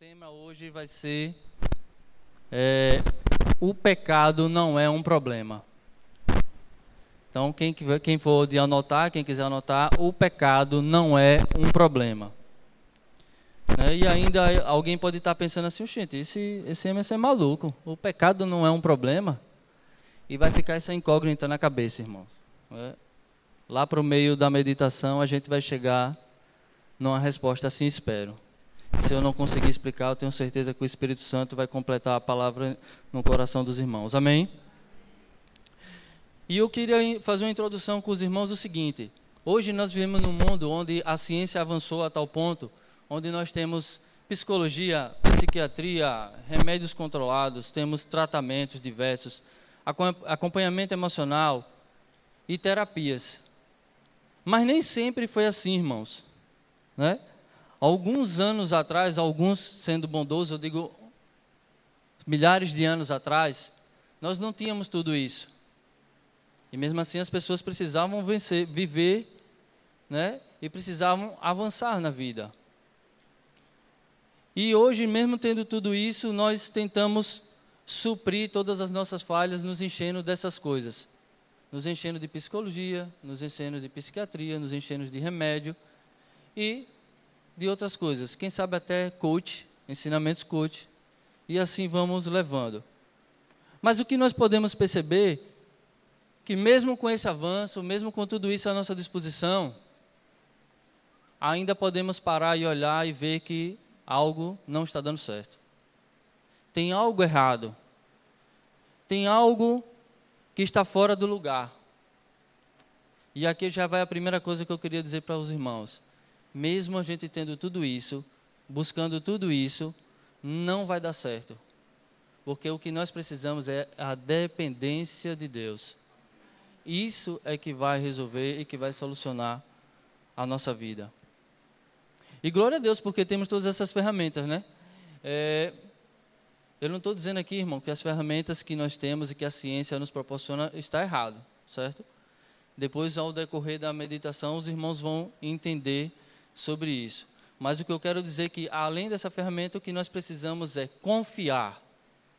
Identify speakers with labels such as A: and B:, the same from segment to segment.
A: tema hoje vai ser é, o pecado não é um problema. Então, quem, quem for de anotar, quem quiser anotar, o pecado não é um problema. Né? E ainda alguém pode estar pensando assim, gente, esse, esse MC é maluco, o pecado não é um problema. E vai ficar essa incógnita na cabeça, irmãos. Né? Lá para o meio da meditação, a gente vai chegar numa resposta assim, espero. Se eu não conseguir explicar, eu tenho certeza que o Espírito Santo vai completar a palavra no coração dos irmãos. Amém? E eu queria fazer uma introdução com os irmãos o seguinte: hoje nós vivemos num mundo onde a ciência avançou a tal ponto, onde nós temos psicologia, psiquiatria, remédios controlados, temos tratamentos diversos, acompanhamento emocional e terapias. Mas nem sempre foi assim, irmãos. Né? Alguns anos atrás, alguns sendo bondosos, eu digo milhares de anos atrás, nós não tínhamos tudo isso. E mesmo assim as pessoas precisavam vencer, viver, né? E precisavam avançar na vida. E hoje, mesmo tendo tudo isso, nós tentamos suprir todas as nossas falhas, nos enchendo dessas coisas. Nos enchendo de psicologia, nos enchendo de psiquiatria, nos enchendo de remédio. E de outras coisas. Quem sabe até coach, ensinamentos coach. E assim vamos levando. Mas o que nós podemos perceber que mesmo com esse avanço, mesmo com tudo isso à nossa disposição, ainda podemos parar e olhar e ver que algo não está dando certo. Tem algo errado. Tem algo que está fora do lugar. E aqui já vai a primeira coisa que eu queria dizer para os irmãos mesmo a gente tendo tudo isso, buscando tudo isso, não vai dar certo. Porque o que nós precisamos é a dependência de Deus. Isso é que vai resolver e que vai solucionar a nossa vida. E glória a Deus, porque temos todas essas ferramentas, né? É, eu não estou dizendo aqui, irmão, que as ferramentas que nós temos e que a ciência nos proporciona está errado, certo? Depois, ao decorrer da meditação, os irmãos vão entender sobre isso. Mas o que eu quero dizer é que, além dessa ferramenta, o que nós precisamos é confiar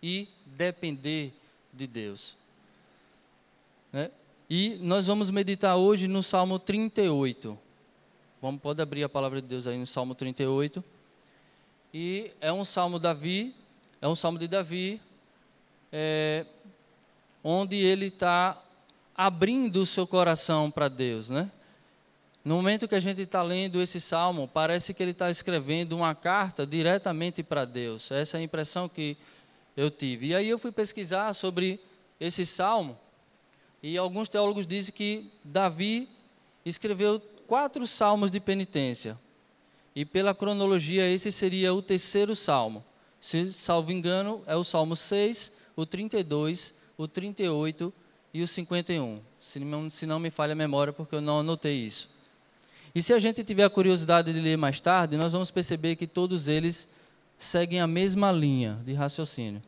A: e depender de Deus. Né? E nós vamos meditar hoje no Salmo 38. Vamos, pode abrir a palavra de Deus aí no Salmo 38. E é um salmo Davi, é um salmo de Davi, é, onde ele está abrindo o seu coração para Deus, né? No momento que a gente está lendo esse salmo, parece que ele está escrevendo uma carta diretamente para Deus. Essa é a impressão que eu tive. E aí eu fui pesquisar sobre esse salmo, e alguns teólogos dizem que Davi escreveu quatro salmos de penitência. E pela cronologia, esse seria o terceiro salmo. Se salvo engano, é o salmo 6, o 32, o 38 e o 51. Se não, se não me falha a memória, porque eu não anotei isso. E se a gente tiver a curiosidade de ler mais tarde, nós vamos perceber que todos eles seguem a mesma linha de raciocínio.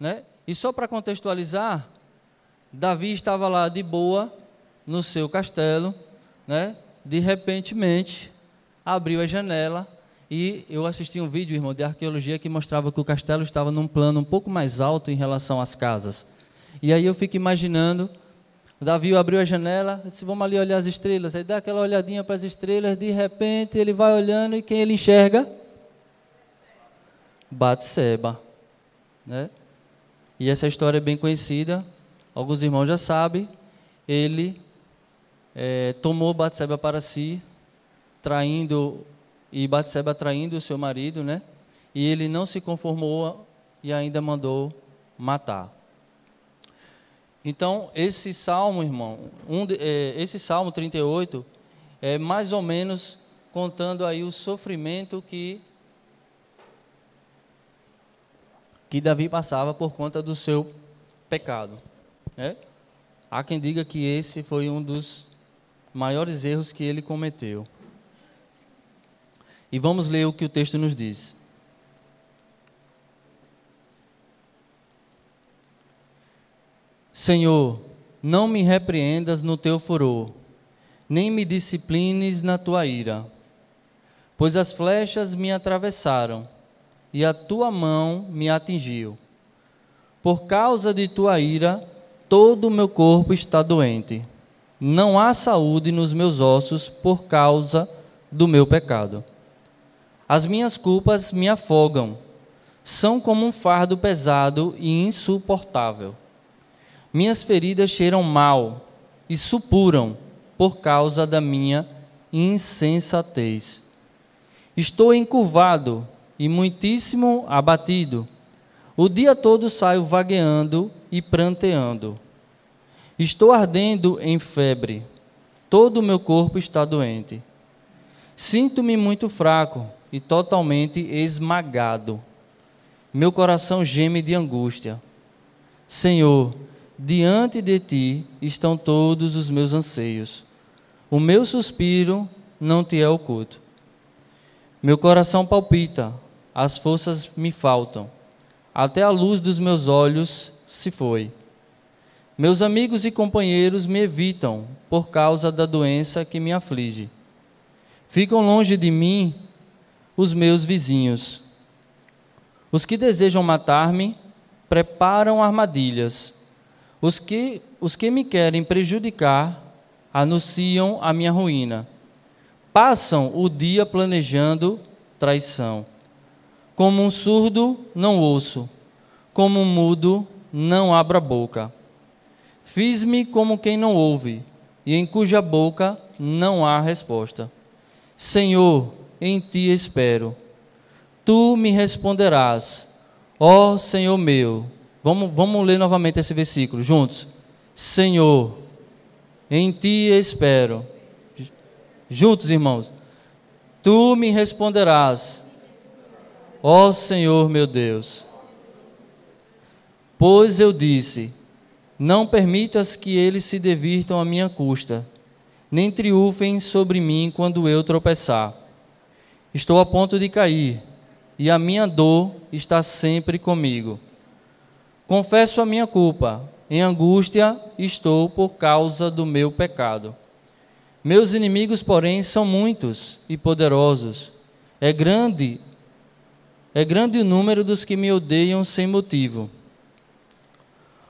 A: Né? E só para contextualizar, Davi estava lá de boa no seu castelo, né? de repentemente abriu a janela e eu assisti um vídeo, irmão, de arqueologia que mostrava que o castelo estava num plano um pouco mais alto em relação às casas. E aí eu fico imaginando Davi abriu a janela, disse, vamos ali olhar as estrelas. Aí dá aquela olhadinha para as estrelas, de repente ele vai olhando e quem ele enxerga? Batseba. Né? E essa história é bem conhecida, alguns irmãos já sabem. Ele é, tomou Batseba para si, traindo, e Batseba traindo o seu marido, né? E ele não se conformou e ainda mandou matar. Então, esse salmo, irmão, um de, é, esse salmo 38 é mais ou menos contando aí o sofrimento que que Davi passava por conta do seu pecado. Né? Há quem diga que esse foi um dos maiores erros que ele cometeu. E vamos ler o que o texto nos diz. Senhor, não me repreendas no teu furor, nem me disciplines na tua ira, pois as flechas me atravessaram e a tua mão me atingiu. Por causa de tua ira, todo o meu corpo está doente. Não há saúde nos meus ossos por causa do meu pecado. As minhas culpas me afogam, são como um fardo pesado e insuportável. Minhas feridas cheiram mal e supuram por causa da minha insensatez. Estou encurvado e muitíssimo abatido. O dia todo saio vagueando e pranteando. Estou ardendo em febre. Todo o meu corpo está doente. Sinto-me muito fraco e totalmente esmagado. Meu coração geme de angústia. Senhor, diante de ti estão todos os meus anseios. O meu suspiro não te é oculto. Meu coração palpita, as forças me faltam. Até a luz dos meus olhos se foi. Meus amigos e companheiros me evitam por causa da doença que me aflige. Ficam longe de mim os meus vizinhos. Os que desejam matar-me preparam armadilhas. Os que, os que me querem prejudicar anunciam a minha ruína. Passam o dia planejando traição. Como um surdo, não ouço. Como um mudo, não abro a boca. Fiz-me como quem não ouve, e em cuja boca não há resposta. Senhor, em ti espero. Tu me responderás, ó Senhor meu. Vamos, vamos ler novamente esse versículo juntos. Senhor, em ti espero. Juntos, irmãos. Tu me responderás, ó Senhor meu Deus. Pois eu disse: Não permitas que eles se divirtam à minha custa, nem triunfem sobre mim quando eu tropeçar. Estou a ponto de cair, e a minha dor está sempre comigo. Confesso a minha culpa, em angústia estou por causa do meu pecado. Meus inimigos, porém, são muitos e poderosos. É grande, é grande o número dos que me odeiam sem motivo.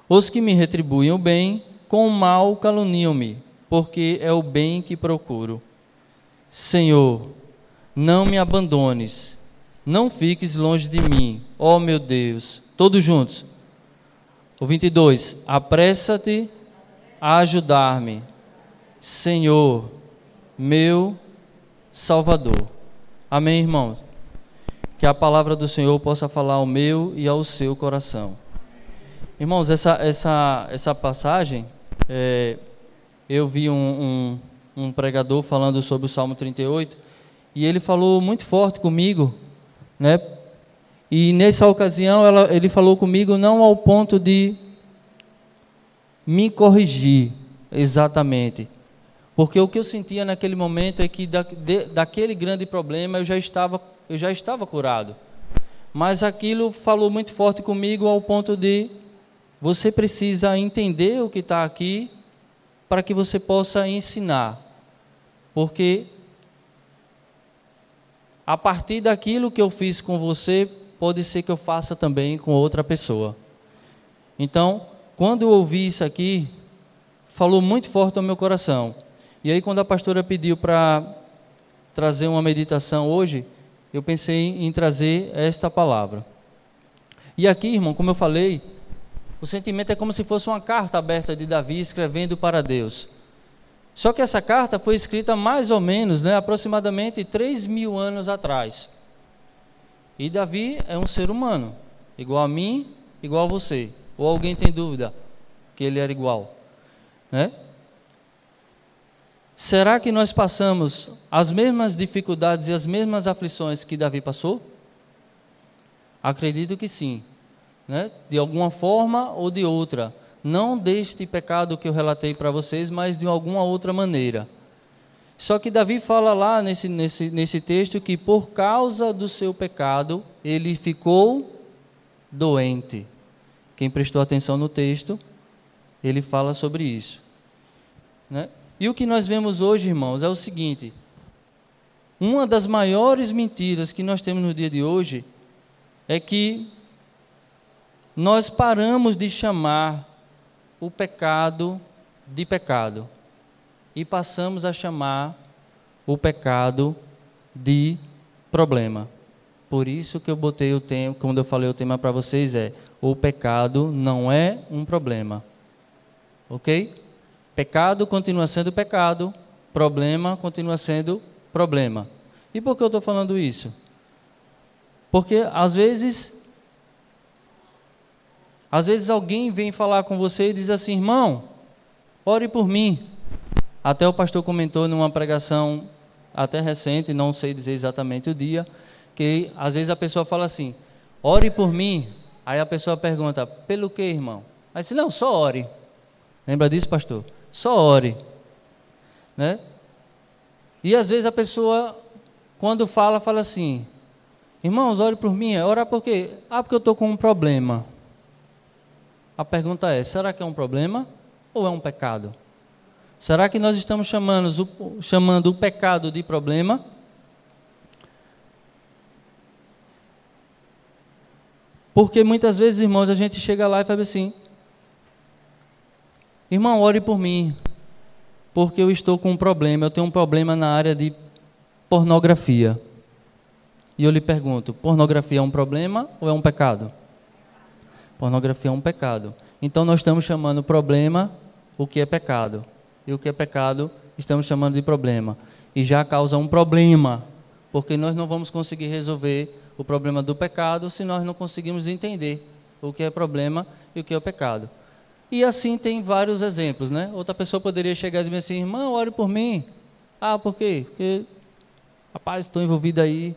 A: Os que me retribuem o bem, com o mal caluniam-me, porque é o bem que procuro. Senhor, não me abandones, não fiques longe de mim, ó meu Deus. Todos juntos. O 22. Apressa-te a ajudar-me, Senhor, meu Salvador. Amém, irmãos? Que a palavra do Senhor possa falar ao meu e ao seu coração. Irmãos, essa, essa, essa passagem, é, eu vi um, um, um pregador falando sobre o Salmo 38 e ele falou muito forte comigo, né? E nessa ocasião ela, ele falou comigo não ao ponto de me corrigir exatamente, porque o que eu sentia naquele momento é que da, de, daquele grande problema eu já estava eu já estava curado, mas aquilo falou muito forte comigo ao ponto de você precisa entender o que está aqui para que você possa ensinar, porque a partir daquilo que eu fiz com você, pode ser que eu faça também com outra pessoa. Então, quando eu ouvi isso aqui, falou muito forte ao meu coração. E aí, quando a pastora pediu para trazer uma meditação hoje, eu pensei em trazer esta palavra. E aqui, irmão, como eu falei, o sentimento é como se fosse uma carta aberta de Davi escrevendo para Deus. Só que essa carta foi escrita mais ou menos, né, aproximadamente 3 mil anos atrás. E Davi é um ser humano, igual a mim, igual a você. Ou alguém tem dúvida que ele era igual? Né? Será que nós passamos as mesmas dificuldades e as mesmas aflições que Davi passou? Acredito que sim. Né? De alguma forma ou de outra não deste pecado que eu relatei para vocês, mas de alguma outra maneira. Só que Davi fala lá nesse, nesse, nesse texto que por causa do seu pecado ele ficou doente. Quem prestou atenção no texto, ele fala sobre isso. Né? E o que nós vemos hoje, irmãos, é o seguinte: uma das maiores mentiras que nós temos no dia de hoje é que nós paramos de chamar o pecado de pecado e passamos a chamar o pecado de problema. Por isso que eu botei o tema, quando eu falei o tema para vocês é: o pecado não é um problema. OK? Pecado continua sendo pecado, problema continua sendo problema. E por que eu estou falando isso? Porque às vezes, às vezes alguém vem falar com você e diz assim, irmão, ore por mim. Até o pastor comentou numa pregação até recente, não sei dizer exatamente o dia, que às vezes a pessoa fala assim, ore por mim. Aí a pessoa pergunta, pelo que, irmão? Aí diz, não, só ore. Lembra disso, pastor? Só ore. Né? E às vezes a pessoa, quando fala, fala assim: Irmãos, ore por mim. Orar por quê? Ah, porque eu estou com um problema. A pergunta é: será que é um problema ou é um pecado? Será que nós estamos chamando, chamando o pecado de problema? Porque muitas vezes, irmãos, a gente chega lá e fala assim: Irmão, ore por mim porque eu estou com um problema, eu tenho um problema na área de pornografia. E eu lhe pergunto: pornografia é um problema ou é um pecado? Pornografia é um pecado. Então nós estamos chamando problema o que é pecado. E o que é pecado, estamos chamando de problema. E já causa um problema, porque nós não vamos conseguir resolver o problema do pecado se nós não conseguimos entender o que é problema e o que é o pecado. E assim tem vários exemplos, né? Outra pessoa poderia chegar e dizer assim, irmão, ore por mim. Ah, por quê? Porque, rapaz, estou envolvido aí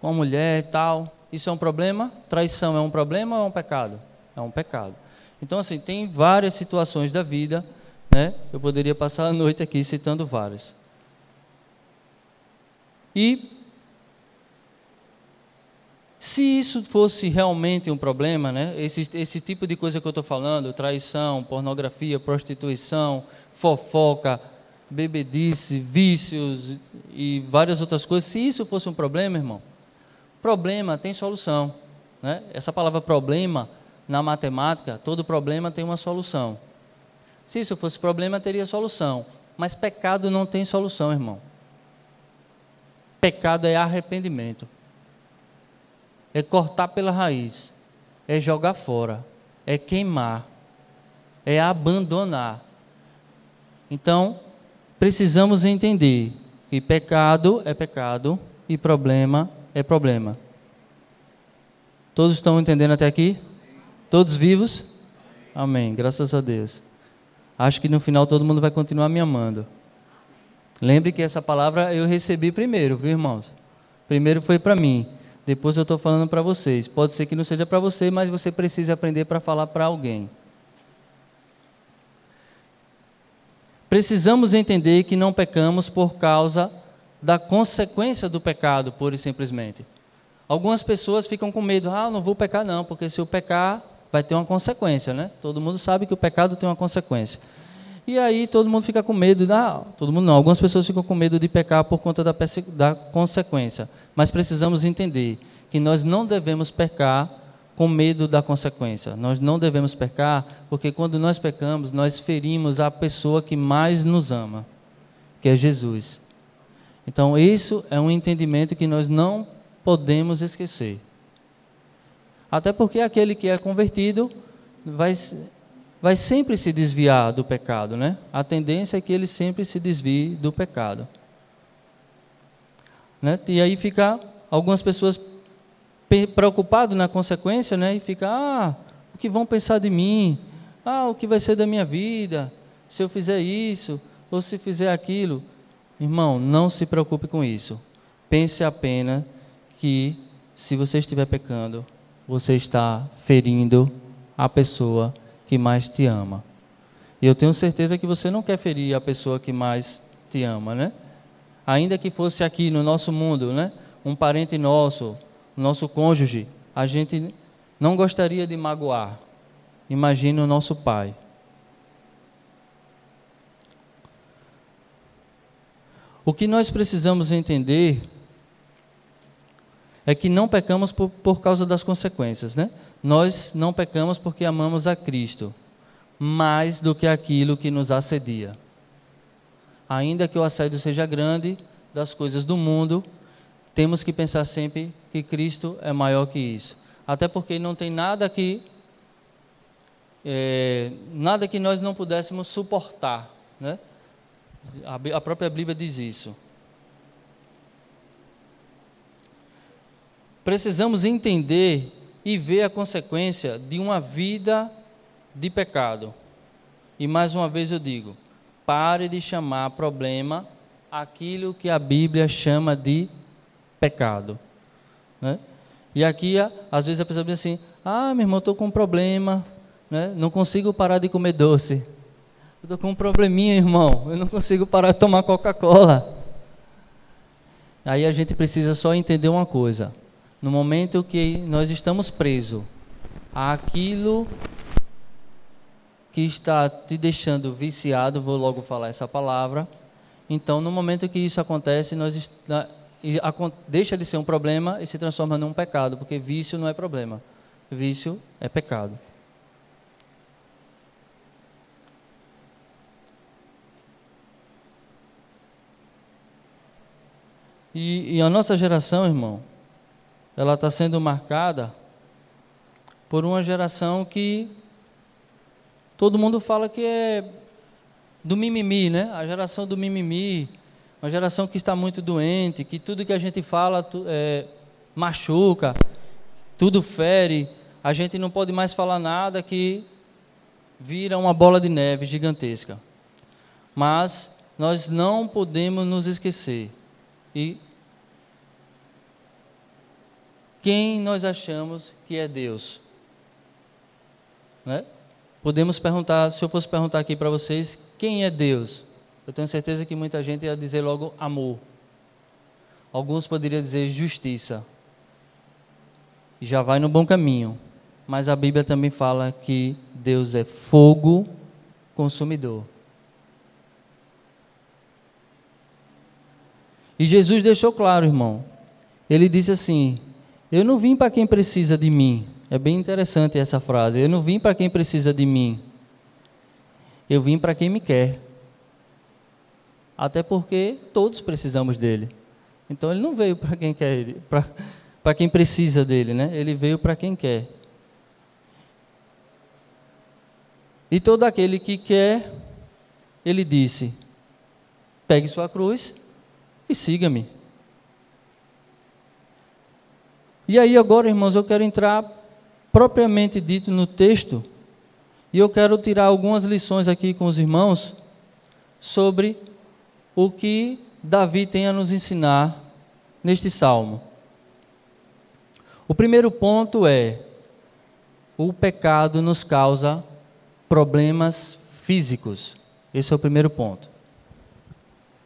A: com uma mulher e tal. Isso é um problema? Traição é um problema ou é um pecado? É um pecado. Então, assim, tem várias situações da vida, né? Eu poderia passar a noite aqui citando várias. E se isso fosse realmente um problema, né, esse, esse tipo de coisa que eu estou falando, traição, pornografia, prostituição, fofoca, bebedice, vícios e várias outras coisas, se isso fosse um problema, irmão, problema tem solução. Né? Essa palavra problema, na matemática, todo problema tem uma solução. Se isso fosse problema, teria solução. Mas pecado não tem solução, irmão. Pecado é arrependimento é cortar pela raiz, é jogar fora, é queimar, é abandonar. Então, precisamos entender que pecado é pecado e problema é problema. Todos estão entendendo até aqui? Todos vivos? Amém. Graças a Deus. Acho que no final todo mundo vai continuar me amando. Lembre que essa palavra eu recebi primeiro, viu, irmãos? Primeiro foi para mim. Depois eu estou falando para vocês. Pode ser que não seja para você, mas você precisa aprender para falar para alguém. Precisamos entender que não pecamos por causa da consequência do pecado, pura e simplesmente. Algumas pessoas ficam com medo, ah, não vou pecar não, porque se eu pecar vai ter uma consequência, né? Todo mundo sabe que o pecado tem uma consequência. E aí todo mundo fica com medo, ah, todo mundo não, algumas pessoas ficam com medo de pecar por conta da, da consequência. Mas precisamos entender que nós não devemos pecar com medo da consequência. Nós não devemos pecar porque quando nós pecamos, nós ferimos a pessoa que mais nos ama, que é Jesus. Então, isso é um entendimento que nós não podemos esquecer. Até porque aquele que é convertido vai, vai sempre se desviar do pecado, né? A tendência é que ele sempre se desvie do pecado. Né? E aí fica algumas pessoas preocupadas na consequência, né? E fica, ah, o que vão pensar de mim? Ah, o que vai ser da minha vida? Se eu fizer isso ou se fizer aquilo? Irmão, não se preocupe com isso. Pense apenas que se você estiver pecando, você está ferindo a pessoa que mais te ama. E eu tenho certeza que você não quer ferir a pessoa que mais te ama, né? ainda que fosse aqui no nosso mundo, né? um parente nosso, nosso cônjuge, a gente não gostaria de magoar. Imagine o nosso pai. O que nós precisamos entender é que não pecamos por, por causa das consequências, né? Nós não pecamos porque amamos a Cristo mais do que aquilo que nos assedia. Ainda que o assédio seja grande das coisas do mundo, temos que pensar sempre que Cristo é maior que isso. Até porque não tem nada que é, nada que nós não pudéssemos suportar, né? A, a própria Bíblia diz isso. Precisamos entender e ver a consequência de uma vida de pecado. E mais uma vez eu digo: pare de chamar problema aquilo que a Bíblia chama de pecado. Né? E aqui, às vezes, a pessoa diz assim: Ah, meu irmão, estou com um problema, né? não consigo parar de comer doce. estou com um probleminha, irmão, eu não consigo parar de tomar Coca-Cola. Aí a gente precisa só entender uma coisa: no momento que nós estamos presos àquilo que está te deixando viciado, vou logo falar essa palavra. Então, no momento que isso acontece, nós deixa de ser um problema e se transforma num pecado, porque vício não é problema, vício é pecado. E, e a nossa geração, irmão, ela está sendo marcada por uma geração que todo mundo fala que é do mimimi, né? A geração do mimimi, uma geração que está muito doente, que tudo que a gente fala é, machuca, tudo fere, a gente não pode mais falar nada que vira uma bola de neve gigantesca. Mas nós não podemos nos esquecer e quem nós achamos que é Deus. Né? Podemos perguntar, se eu fosse perguntar aqui para vocês, quem é Deus? Eu tenho certeza que muita gente ia dizer logo amor. Alguns poderiam dizer justiça. Já vai no bom caminho. Mas a Bíblia também fala que Deus é fogo consumidor. E Jesus deixou claro, irmão. Ele disse assim: eu não vim para quem precisa de mim. É bem interessante essa frase. Eu não vim para quem precisa de mim. Eu vim para quem me quer. Até porque todos precisamos dele. Então ele não veio para quem quer, para quem precisa dele, né? Ele veio para quem quer. E todo aquele que quer, ele disse: pegue sua cruz e siga-me. E aí agora, irmãos, eu quero entrar propriamente dito no texto e eu quero tirar algumas lições aqui com os irmãos sobre o que Davi tem a nos ensinar neste salmo. O primeiro ponto é: o pecado nos causa problemas físicos. Esse é o primeiro ponto.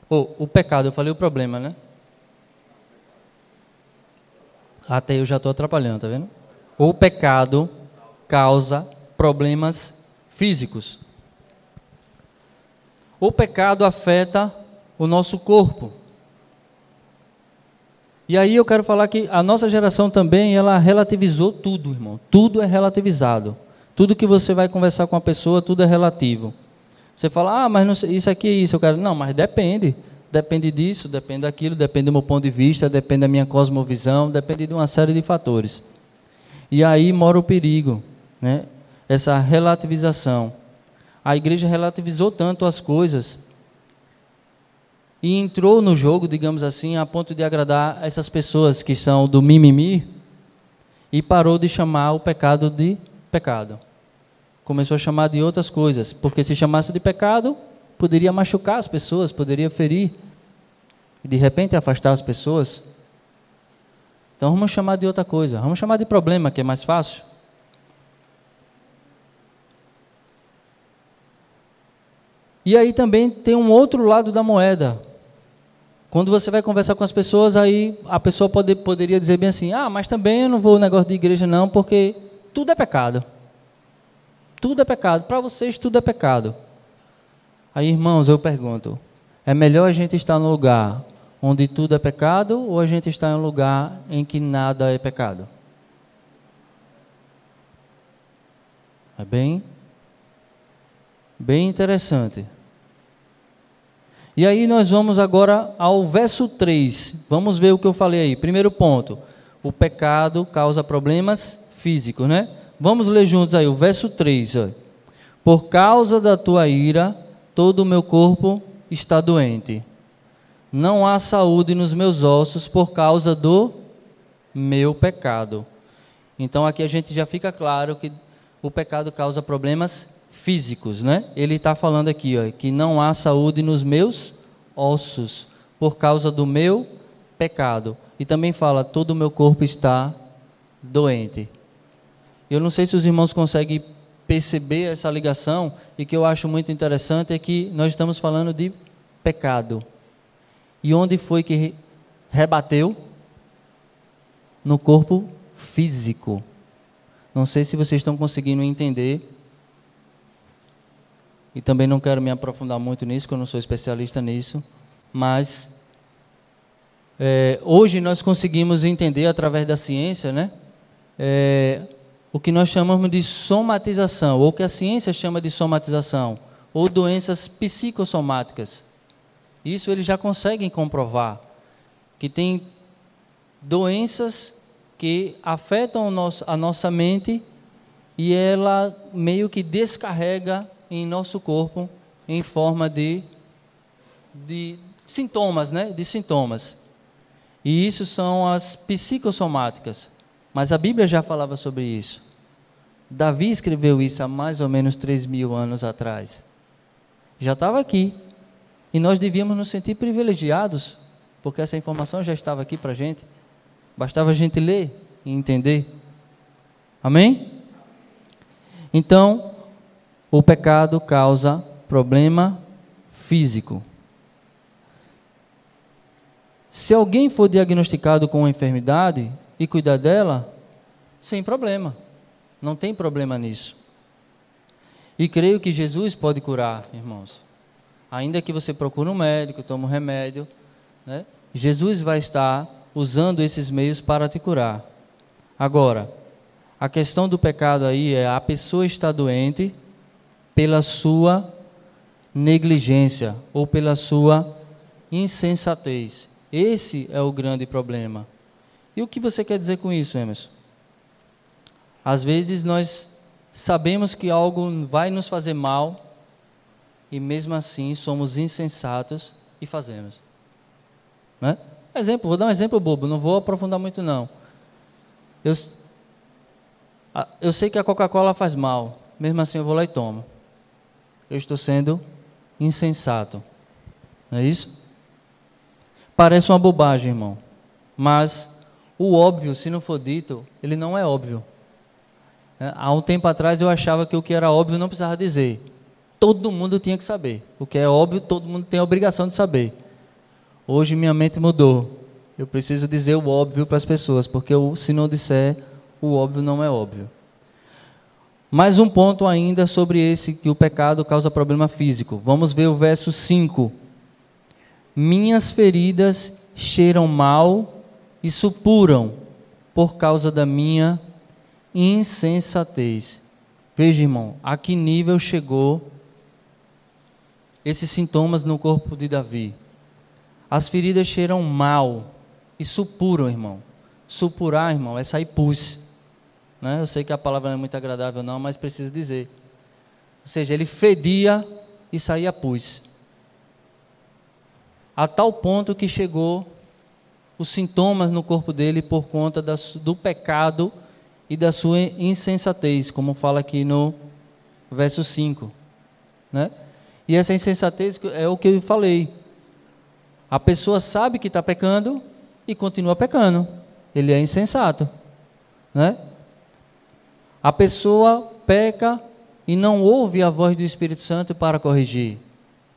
A: Oh, o pecado, eu falei o problema, né? Até eu já estou atrapalhando, tá vendo? O pecado causa problemas físicos. O pecado afeta o nosso corpo. E aí eu quero falar que a nossa geração também, ela relativizou tudo, irmão. Tudo é relativizado. Tudo que você vai conversar com a pessoa, tudo é relativo. Você fala, ah, mas sei, isso aqui é isso. Eu quero, não, mas depende. Depende disso, depende daquilo, depende do meu ponto de vista, depende da minha cosmovisão, depende de uma série de fatores. E aí mora o perigo, né? essa relativização. A igreja relativizou tanto as coisas e entrou no jogo, digamos assim, a ponto de agradar essas pessoas que são do mimimi e parou de chamar o pecado de pecado. Começou a chamar de outras coisas, porque se chamasse de pecado, poderia machucar as pessoas, poderia ferir e de repente afastar as pessoas. Então vamos chamar de outra coisa, vamos chamar de problema, que é mais fácil. E aí também tem um outro lado da moeda. Quando você vai conversar com as pessoas, aí a pessoa pode, poderia dizer bem assim: ah, mas também eu não vou negócio de igreja, não, porque tudo é pecado. Tudo é pecado. Para vocês, tudo é pecado. Aí, irmãos, eu pergunto: é melhor a gente estar no lugar onde tudo é pecado ou a gente está em um lugar em que nada é pecado? É bem, bem interessante. E aí nós vamos agora ao verso 3. Vamos ver o que eu falei aí. Primeiro ponto: o pecado causa problemas físicos, né? Vamos ler juntos aí o verso 3. Ó. Por causa da tua ira, todo o meu corpo está doente. Não há saúde nos meus ossos por causa do meu pecado. Então aqui a gente já fica claro que o pecado causa problemas físicos, né? Ele está falando aqui, ó, que não há saúde nos meus ossos por causa do meu pecado. E também fala, todo o meu corpo está doente. Eu não sei se os irmãos conseguem perceber essa ligação, e que eu acho muito interessante é que nós estamos falando de pecado. E onde foi que rebateu? No corpo físico. Não sei se vocês estão conseguindo entender. E também não quero me aprofundar muito nisso, porque eu não sou especialista nisso. Mas é, hoje nós conseguimos entender através da ciência, né? É, o que nós chamamos de somatização, ou que a ciência chama de somatização, ou doenças psicossomáticas. Isso eles já conseguem comprovar, que tem doenças que afetam nosso, a nossa mente e ela meio que descarrega em nosso corpo em forma de, de sintomas, né? De sintomas. E isso são as psicossomáticas. Mas a Bíblia já falava sobre isso. Davi escreveu isso há mais ou menos 3 mil anos atrás. Já estava aqui. E nós devíamos nos sentir privilegiados, porque essa informação já estava aqui para a gente. Bastava a gente ler e entender. Amém? Então, o pecado causa problema físico. Se alguém for diagnosticado com uma enfermidade e cuidar dela, sem problema. Não tem problema nisso. E creio que Jesus pode curar, irmãos. Ainda que você procure um médico, tome um remédio, né? Jesus vai estar usando esses meios para te curar. Agora, a questão do pecado aí é a pessoa está doente pela sua negligência ou pela sua insensatez. Esse é o grande problema. E o que você quer dizer com isso, Emerson? Às vezes nós sabemos que algo vai nos fazer mal e mesmo assim somos insensatos e fazemos. Né? Exemplo, vou dar um exemplo bobo, não vou aprofundar muito não. Eu, eu sei que a Coca-Cola faz mal, mesmo assim eu vou lá e tomo. Eu estou sendo insensato. Não é isso? Parece uma bobagem, irmão. Mas o óbvio, se não for dito, ele não é óbvio. É, há um tempo atrás eu achava que o que era óbvio não precisava dizer. Todo mundo tinha que saber. O que é óbvio, todo mundo tem a obrigação de saber. Hoje minha mente mudou. Eu preciso dizer o óbvio para as pessoas, porque se não disser, o óbvio não é óbvio. Mais um ponto ainda sobre esse que o pecado causa problema físico. Vamos ver o verso 5. Minhas feridas cheiram mal e supuram por causa da minha insensatez. Veja, irmão, a que nível chegou esses sintomas no corpo de Davi? As feridas cheiram mal e supuram, irmão. Supurar, irmão, é sair pus. Né? Eu sei que a palavra não é muito agradável, não, mas preciso dizer. Ou seja, ele fedia e saía pus. A tal ponto que chegou os sintomas no corpo dele por conta do pecado e da sua insensatez, como fala aqui no verso 5. Né? E essa insensatez é o que eu falei. A pessoa sabe que está pecando e continua pecando. Ele é insensato. Né? A pessoa peca e não ouve a voz do Espírito Santo para corrigir.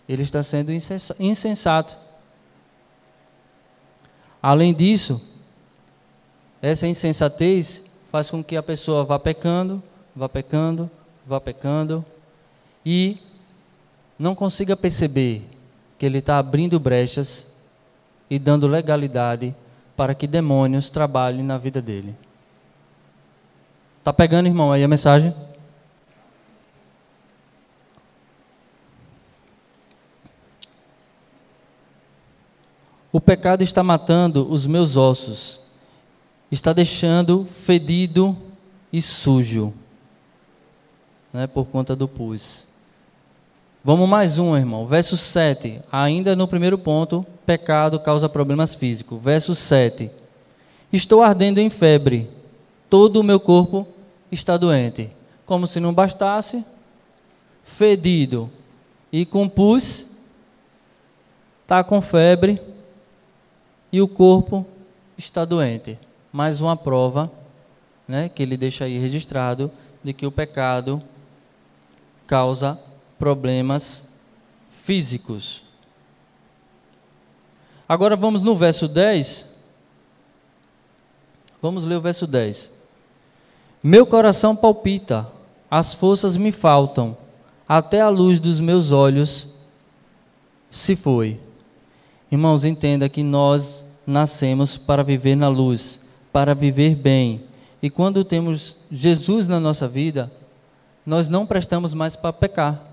A: Ele está sendo insensato. Além disso, essa insensatez faz com que a pessoa vá pecando, vá pecando, vá pecando e não consiga perceber que ele está abrindo brechas e dando legalidade para que demônios trabalhem na vida dele. Tá pegando, irmão, aí a mensagem? O pecado está matando os meus ossos, está deixando fedido e sujo, né, por conta do pus. Vamos mais um, irmão. Verso 7. Ainda no primeiro ponto, pecado causa problemas físicos. Verso 7. Estou ardendo em febre, todo o meu corpo está doente. Como se não bastasse, fedido e com pus, está com febre e o corpo está doente. Mais uma prova né, que ele deixa aí registrado de que o pecado causa problemas físicos. Agora vamos no verso 10. Vamos ler o verso 10. Meu coração palpita, as forças me faltam, até a luz dos meus olhos se foi. Irmãos, entenda que nós nascemos para viver na luz, para viver bem. E quando temos Jesus na nossa vida, nós não prestamos mais para pecar.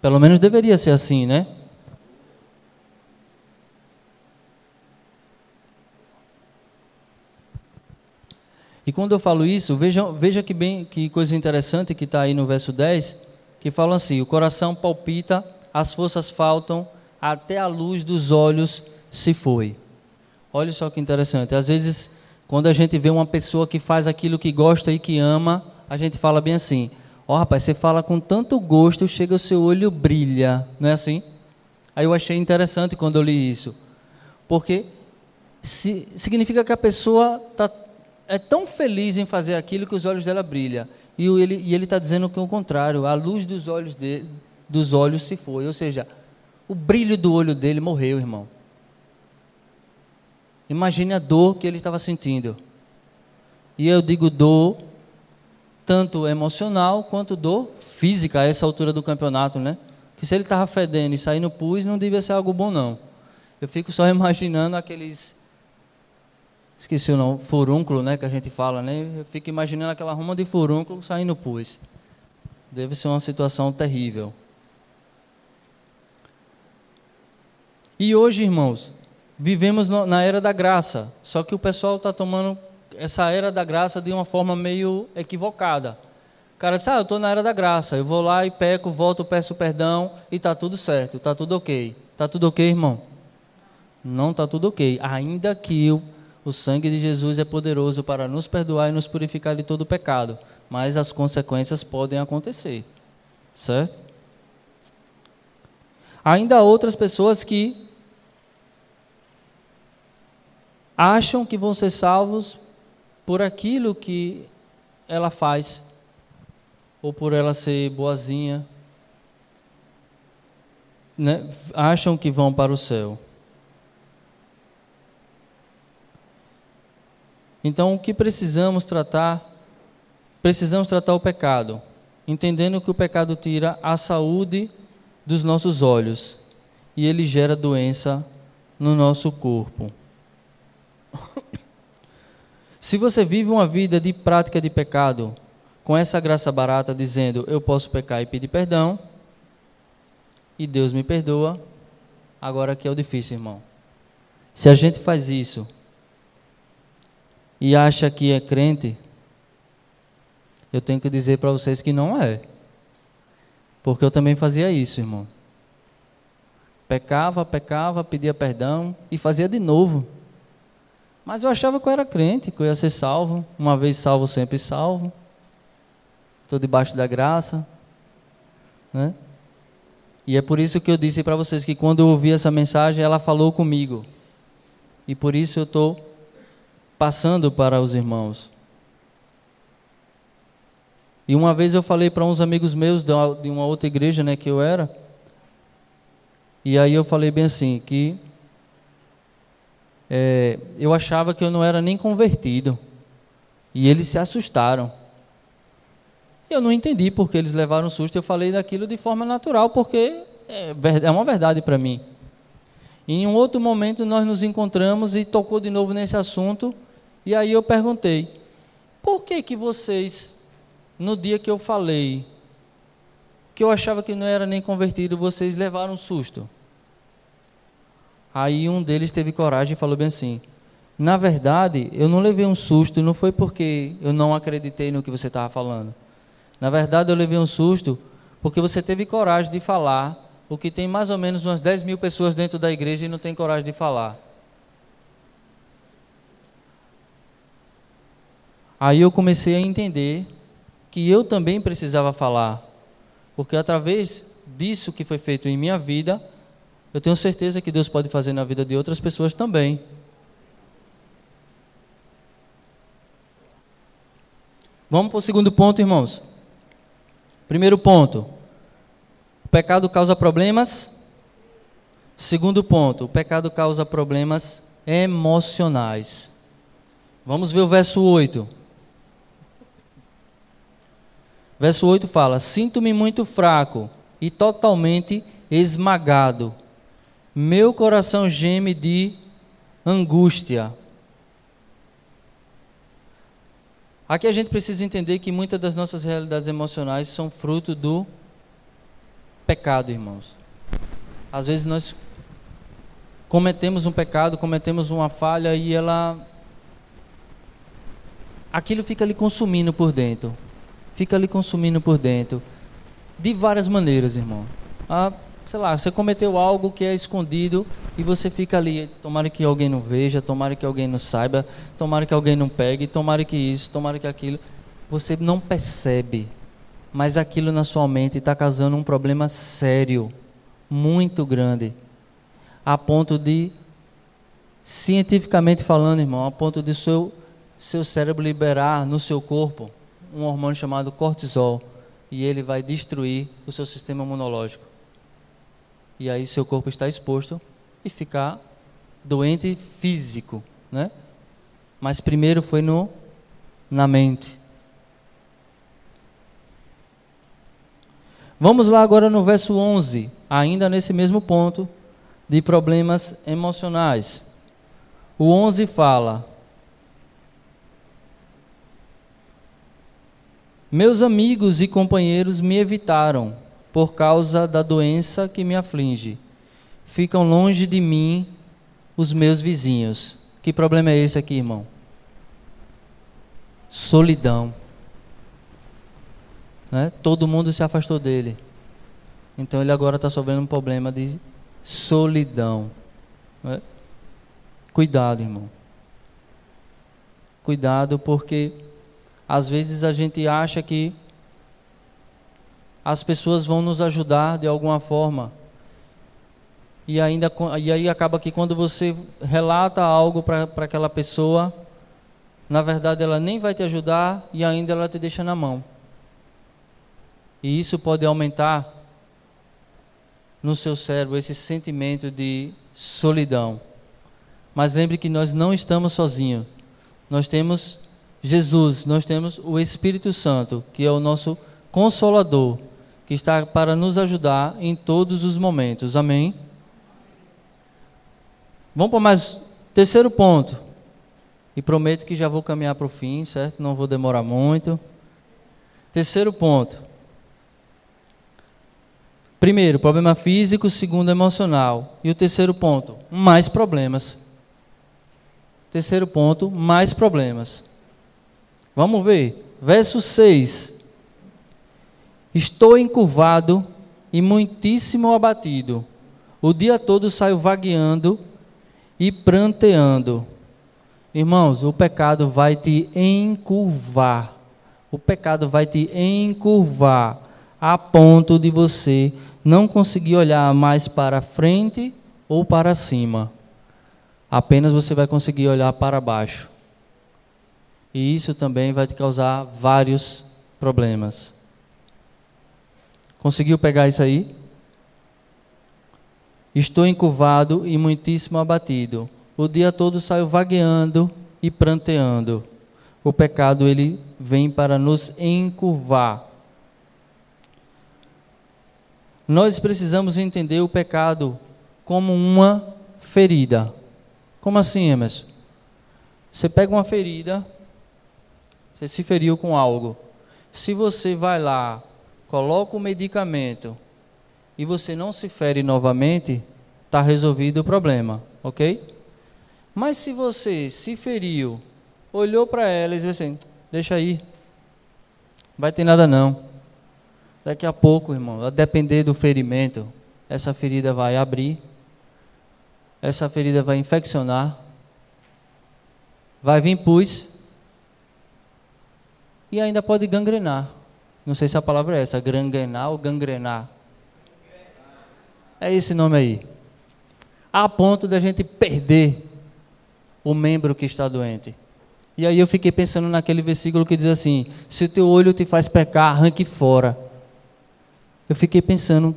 A: Pelo menos deveria ser assim, né? E quando eu falo isso, veja, veja que, bem, que coisa interessante que está aí no verso 10, que fala assim: o coração palpita, as forças faltam, até a luz dos olhos se foi. Olha só que interessante. Às vezes, quando a gente vê uma pessoa que faz aquilo que gosta e que ama, a gente fala bem assim: Ó, oh, rapaz, você fala com tanto gosto, chega o seu olho brilha. Não é assim? Aí eu achei interessante quando eu li isso. Porque se, significa que a pessoa tá, é tão feliz em fazer aquilo que os olhos dela brilham. E ele está dizendo que é o contrário, a luz dos olhos, dos olhos se foi. Ou seja, o brilho do olho dele morreu, irmão. Imagine a dor que ele estava sentindo. E eu digo dor, tanto emocional quanto dor física a essa altura do campeonato, né? Que se ele estava fedendo e saindo pus, não devia ser algo bom, não. Eu fico só imaginando aqueles. Esqueci o nome, furúnculo, né? Que a gente fala, né? Eu fico imaginando aquela ruma de furúnculo saindo pus. Deve ser uma situação terrível. E hoje, irmãos, vivemos na era da graça, só que o pessoal está tomando essa era da graça de uma forma meio equivocada. O cara diz, ah, eu estou na era da graça, eu vou lá e peco, volto, peço perdão e está tudo certo, está tudo ok. Está tudo ok, irmão? Não está tudo ok. Ainda que o, o sangue de Jesus é poderoso para nos perdoar e nos purificar de todo pecado, mas as consequências podem acontecer, certo? Ainda há outras pessoas que acham que vão ser salvos por aquilo que ela faz, ou por ela ser boazinha, né? acham que vão para o céu. Então, o que precisamos tratar? Precisamos tratar o pecado, entendendo que o pecado tira a saúde dos nossos olhos e ele gera doença no nosso corpo. Se você vive uma vida de prática de pecado, com essa graça barata, dizendo eu posso pecar e pedir perdão, e Deus me perdoa, agora que é o difícil, irmão. Se a gente faz isso e acha que é crente, eu tenho que dizer para vocês que não é. Porque eu também fazia isso, irmão. Pecava, pecava, pedia perdão e fazia de novo. Mas eu achava que eu era crente, que eu ia ser salvo. Uma vez salvo, sempre salvo. Estou debaixo da graça. Né? E é por isso que eu disse para vocês que quando eu ouvi essa mensagem, ela falou comigo. E por isso eu estou passando para os irmãos. E uma vez eu falei para uns amigos meus de uma outra igreja né, que eu era. E aí eu falei bem assim, que é, eu achava que eu não era nem convertido. E eles se assustaram. Eu não entendi porque eles levaram susto. Eu falei daquilo de forma natural, porque é, é uma verdade para mim. Em um outro momento nós nos encontramos e tocou de novo nesse assunto, e aí eu perguntei: por que que vocês no dia que eu falei que eu achava que não era nem convertido, vocês levaram susto? Aí um deles teve coragem e falou bem assim: Na verdade, eu não levei um susto, não foi porque eu não acreditei no que você estava falando. Na verdade, eu levei um susto porque você teve coragem de falar o que tem mais ou menos umas 10 mil pessoas dentro da igreja e não tem coragem de falar. Aí eu comecei a entender que eu também precisava falar, porque através disso que foi feito em minha vida, eu tenho certeza que Deus pode fazer na vida de outras pessoas também. Vamos para o segundo ponto, irmãos. Primeiro ponto: o pecado causa problemas. Segundo ponto: o pecado causa problemas emocionais. Vamos ver o verso 8. Verso 8 fala: Sinto-me muito fraco e totalmente esmagado meu coração geme de angústia. Aqui a gente precisa entender que muitas das nossas realidades emocionais são fruto do pecado, irmãos. Às vezes nós cometemos um pecado, cometemos uma falha e ela aquilo fica ali consumindo por dentro. Fica ali consumindo por dentro. De várias maneiras, irmão. Ah, sei lá, você cometeu algo que é escondido e você fica ali, tomara que alguém não veja, tomara que alguém não saiba, tomara que alguém não pegue, tomara que isso, tomara que aquilo. Você não percebe, mas aquilo na sua mente está causando um problema sério, muito grande, a ponto de, cientificamente falando, irmão, a ponto de seu, seu cérebro liberar no seu corpo um hormônio chamado cortisol e ele vai destruir o seu sistema imunológico e aí seu corpo está exposto e ficar doente físico, né? Mas primeiro foi no na mente. Vamos lá agora no verso 11, ainda nesse mesmo ponto de problemas emocionais. O 11 fala: Meus amigos e companheiros me evitaram por causa da doença que me aflige. Ficam longe de mim os meus vizinhos. Que problema é esse aqui, irmão? Solidão. Né? Todo mundo se afastou dele. Então ele agora está sofrendo um problema de solidão. Né? Cuidado, irmão. Cuidado, porque às vezes a gente acha que as pessoas vão nos ajudar de alguma forma. E, ainda, e aí acaba que quando você relata algo para aquela pessoa, na verdade ela nem vai te ajudar e ainda ela te deixa na mão. E isso pode aumentar no seu cérebro esse sentimento de solidão. Mas lembre que nós não estamos sozinhos. Nós temos Jesus, nós temos o Espírito Santo, que é o nosso consolador que está para nos ajudar em todos os momentos. Amém? Vamos para mais terceiro ponto. E prometo que já vou caminhar para o fim, certo? Não vou demorar muito. Terceiro ponto. Primeiro, problema físico. Segundo, emocional. E o terceiro ponto, mais problemas. Terceiro ponto, mais problemas. Vamos ver. Verso 6. Estou encurvado e muitíssimo abatido. O dia todo saio vagueando e pranteando. Irmãos, o pecado vai te encurvar. O pecado vai te encurvar a ponto de você não conseguir olhar mais para frente ou para cima. Apenas você vai conseguir olhar para baixo. E isso também vai te causar vários problemas. Conseguiu pegar isso aí? Estou encurvado e muitíssimo abatido. O dia todo saio vagueando e pranteando. O pecado ele vem para nos encurvar. Nós precisamos entender o pecado como uma ferida. Como assim, Emerson? Você pega uma ferida, você se feriu com algo. Se você vai lá, coloca o medicamento e você não se fere novamente, está resolvido o problema, ok? Mas se você se feriu, olhou para ela e disse assim: deixa aí, vai ter nada não. Daqui a pouco, irmão, a depender do ferimento, essa ferida vai abrir, essa ferida vai infeccionar, vai vir pus e ainda pode gangrenar. Não sei se a palavra é essa, gangrenar ou gangrenar. É esse nome aí. A ponto da gente perder o membro que está doente. E aí eu fiquei pensando naquele versículo que diz assim: Se o teu olho te faz pecar, arranque fora. Eu fiquei pensando,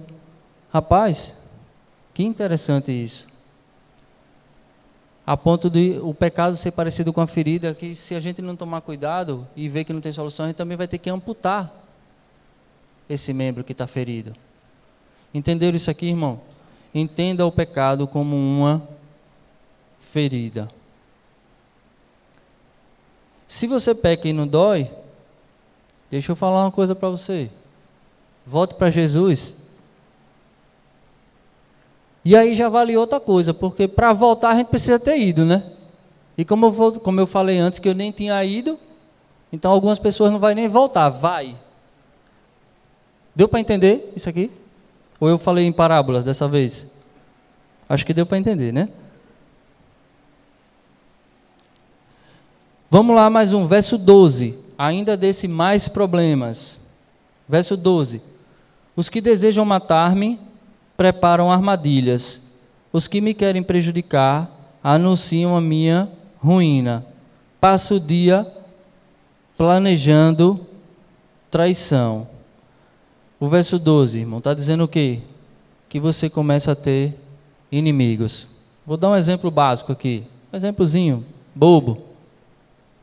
A: rapaz, que interessante isso. A ponto de o pecado ser parecido com a ferida, que se a gente não tomar cuidado e ver que não tem solução, a gente também vai ter que amputar esse membro que está ferido. Entenderam isso aqui, irmão? Entenda o pecado como uma ferida. Se você peca e não dói, deixa eu falar uma coisa para você. Volte para Jesus. E aí já vale outra coisa, porque para voltar a gente precisa ter ido, né? E como eu, vou, como eu falei antes que eu nem tinha ido, então algumas pessoas não vão nem voltar, vai. Deu para entender isso aqui? Ou eu falei em parábolas dessa vez? Acho que deu para entender, né? Vamos lá, mais um, verso 12. Ainda desse mais problemas. Verso 12. Os que desejam matar-me preparam armadilhas. Os que me querem prejudicar anunciam a minha ruína. Passo o dia planejando traição. O verso 12, irmão, está dizendo o quê? Que você começa a ter inimigos. Vou dar um exemplo básico aqui. Um exemplozinho, bobo.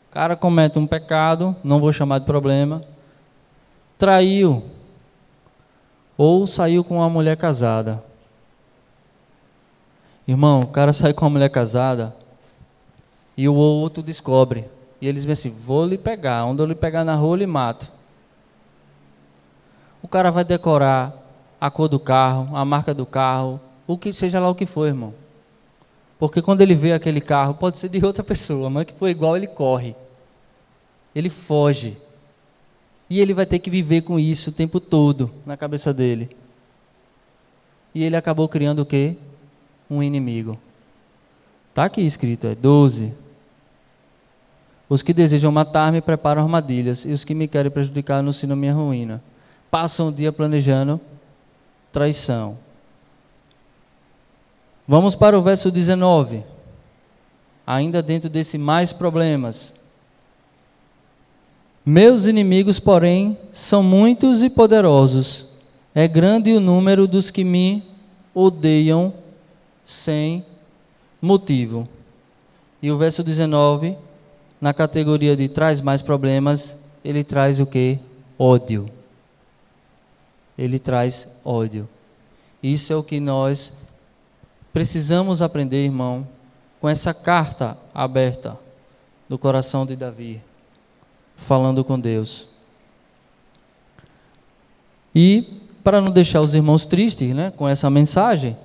A: O cara comete um pecado, não vou chamar de problema. Traiu. Ou saiu com uma mulher casada. Irmão, o cara sai com uma mulher casada e o outro descobre. E eles vêm assim: vou lhe pegar. Onde eu lhe pegar na rua, eu lhe mato. O cara vai decorar a cor do carro, a marca do carro, o que seja lá o que for, irmão. Porque quando ele vê aquele carro, pode ser de outra pessoa, mas que for igual, ele corre. Ele foge. E ele vai ter que viver com isso o tempo todo na cabeça dele. E ele acabou criando o quê? Um inimigo. Está aqui escrito, é 12. Os que desejam matar-me preparam armadilhas, e os que me querem prejudicar anunciam minha ruína passam o dia planejando traição. Vamos para o verso 19. Ainda dentro desse mais problemas. Meus inimigos, porém, são muitos e poderosos. É grande o número dos que me odeiam sem motivo. E o verso 19, na categoria de traz mais problemas, ele traz o que? Ódio ele traz ódio. Isso é o que nós precisamos aprender, irmão, com essa carta aberta do coração de Davi, falando com Deus. E, para não deixar os irmãos tristes né, com essa mensagem,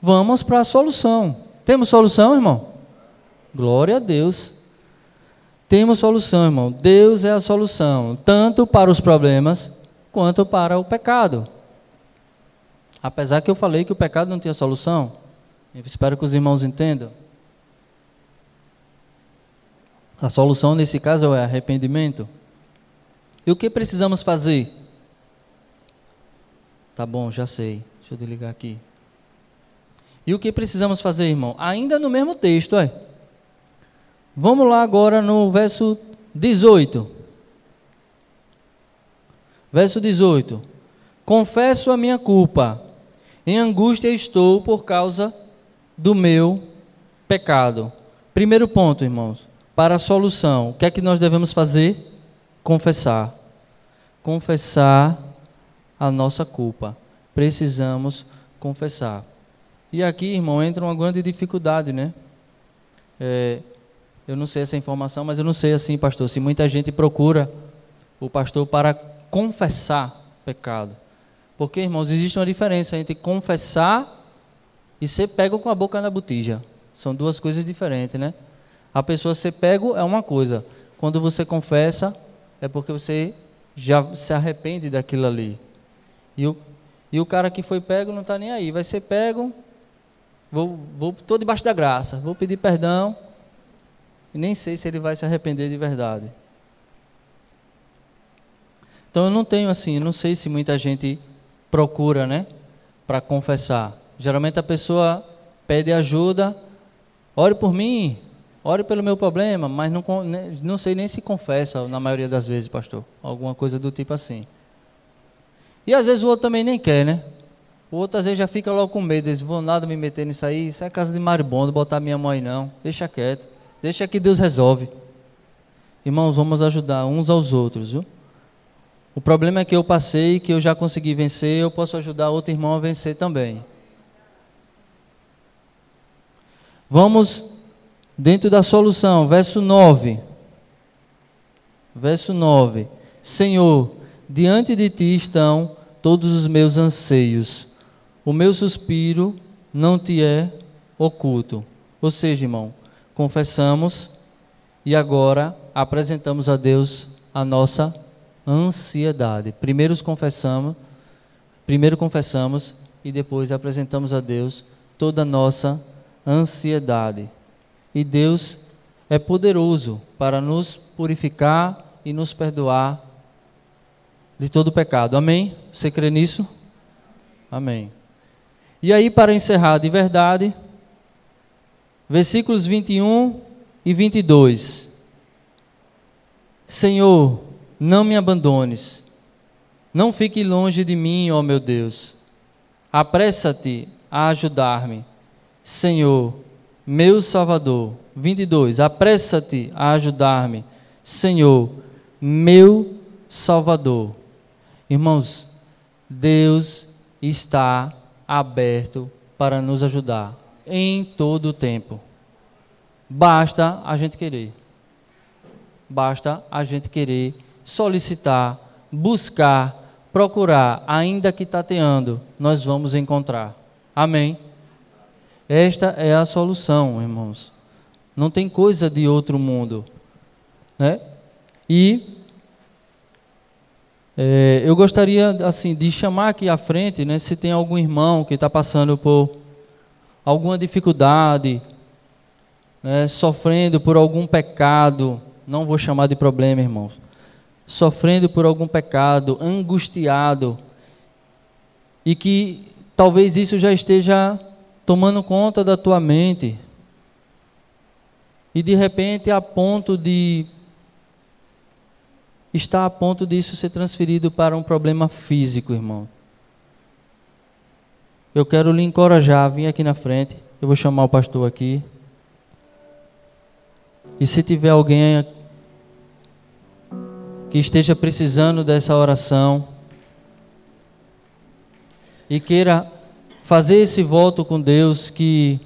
A: vamos para a solução. Temos solução, irmão? Glória a Deus. Temos solução, irmão. Deus é a solução, tanto para os problemas quanto para o pecado. Apesar que eu falei que o pecado não tinha solução, eu espero que os irmãos entendam. A solução nesse caso é arrependimento. E o que precisamos fazer? Tá bom, já sei. Deixa eu desligar aqui. E o que precisamos fazer, irmão? Ainda no mesmo texto, é. Vamos lá agora no verso 18. Verso 18: Confesso a minha culpa, em angústia estou por causa do meu pecado. Primeiro ponto, irmãos, para a solução, o que é que nós devemos fazer? Confessar. Confessar a nossa culpa. Precisamos confessar. E aqui, irmão, entra uma grande dificuldade, né? É, eu não sei essa informação, mas eu não sei assim, pastor, se muita gente procura o pastor para confessar pecado. Porque, irmãos, existe uma diferença entre confessar e ser pego com a boca na botija. São duas coisas diferentes, né? A pessoa ser pego é uma coisa. Quando você confessa, é porque você já se arrepende daquilo ali. E o, e o cara que foi pego não está nem aí. Vai ser pego, vou, vou, estou debaixo da graça, vou pedir perdão, e nem sei se ele vai se arrepender de verdade. Então eu não tenho assim, não sei se muita gente procura, né, para confessar. Geralmente a pessoa pede ajuda, ore por mim, ore pelo meu problema, mas não, não sei nem se confessa na maioria das vezes, pastor. Alguma coisa do tipo assim. E às vezes o outro também nem quer, né? O outro às vezes já fica logo com medo, diz, vou nada me meter nisso aí, isso é casa de maribondo, botar minha mãe não, deixa quieto, deixa que Deus resolve. Irmãos, vamos ajudar uns aos outros, viu? O problema é que eu passei, que eu já consegui vencer, eu posso ajudar outro irmão a vencer também. Vamos dentro da solução, verso 9. Verso 9. Senhor, diante de ti estão todos os meus anseios. O meu suspiro não te é oculto. Ou seja, irmão, confessamos e agora apresentamos a Deus a nossa ansiedade. Primeiro confessamos, primeiro confessamos e depois apresentamos a Deus toda a nossa ansiedade. E Deus é poderoso para nos purificar e nos perdoar de todo pecado. Amém? Você crê nisso? Amém. E aí, para encerrar de verdade, versículos 21 e 22. Senhor, não me abandones. Não fique longe de mim, ó meu Deus. Apressa-te a ajudar-me. Senhor, meu Salvador. 22. Apressa-te a ajudar-me. Senhor, meu Salvador. Irmãos, Deus está aberto para nos ajudar em todo o tempo. Basta a gente querer. Basta a gente querer solicitar, buscar, procurar, ainda que tateando, nós vamos encontrar. Amém? Esta é a solução, irmãos. Não tem coisa de outro mundo. Né? E é, eu gostaria assim de chamar aqui à frente, né, se tem algum irmão que está passando por alguma dificuldade, né, sofrendo por algum pecado, não vou chamar de problema, irmãos sofrendo por algum pecado, angustiado, e que talvez isso já esteja tomando conta da tua mente, e de repente a ponto de está a ponto disso ser transferido para um problema físico, irmão. Eu quero lhe encorajar, vim aqui na frente. Eu vou chamar o pastor aqui. E se tiver alguém que esteja precisando dessa oração e queira fazer esse voto com Deus que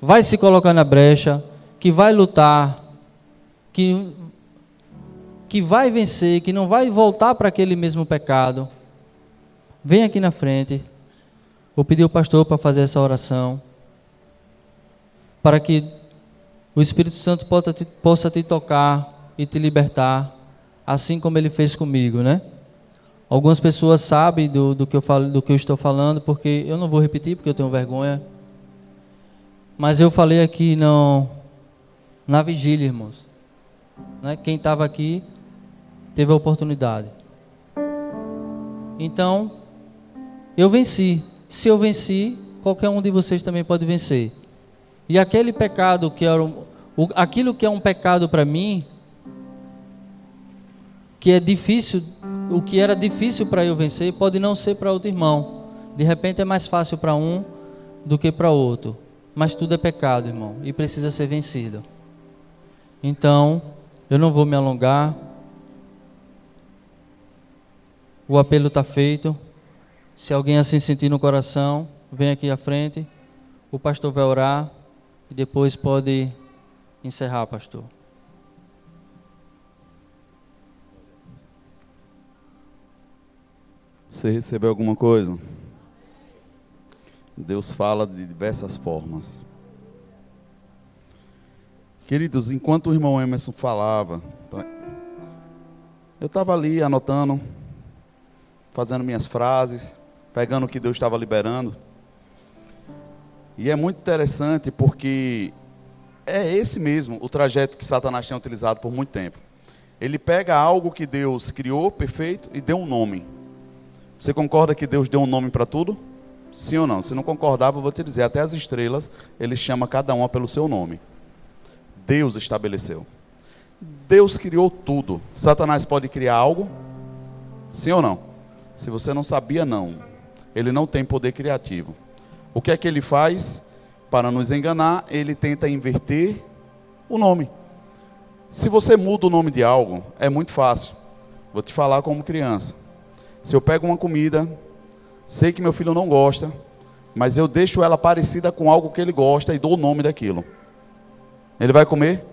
A: vai se colocar na brecha, que vai lutar, que que vai vencer, que não vai voltar para aquele mesmo pecado. Vem aqui na frente. Vou pedir ao pastor para fazer essa oração. Para que o Espírito Santo possa te, possa te tocar e te libertar, assim como ele fez comigo, né? Algumas pessoas sabem do, do, que eu falo, do que eu estou falando, porque eu não vou repetir, porque eu tenho vergonha. Mas eu falei aqui no, na vigília, irmãos. Né? Quem estava aqui teve a oportunidade. Então, eu venci. Se eu venci, qualquer um de vocês também pode vencer. E aquele pecado que era o, aquilo que é um pecado para mim, que é difícil, o que era difícil para eu vencer, pode não ser para outro irmão. De repente é mais fácil para um do que para outro. Mas tudo é pecado, irmão, e precisa ser vencido. Então, eu não vou me alongar. O apelo está feito. Se alguém assim sentir no coração, vem aqui à frente. O pastor vai orar e depois pode encerrar, pastor.
B: Você recebeu alguma coisa? Deus fala de diversas formas. Queridos, enquanto o irmão Emerson falava, eu estava ali anotando, fazendo minhas frases, pegando o que Deus estava liberando. E é muito interessante porque é esse mesmo o trajeto que Satanás tem utilizado por muito tempo. Ele pega algo que Deus criou perfeito e deu um nome. Você concorda que Deus deu um nome para tudo? Sim ou não? Se não concordava, eu vou te dizer, até as estrelas, ele chama cada uma pelo seu nome. Deus estabeleceu. Deus criou tudo. Satanás pode criar algo? Sim ou não? Se você não sabia, não. Ele não tem poder criativo. O que é que ele faz? Para nos enganar, ele tenta inverter o nome. Se você muda o nome de algo, é muito fácil. Vou te falar como criança. Se eu pego uma comida, sei que meu filho não gosta, mas eu deixo ela parecida com algo que ele gosta e dou o nome daquilo. Ele vai comer?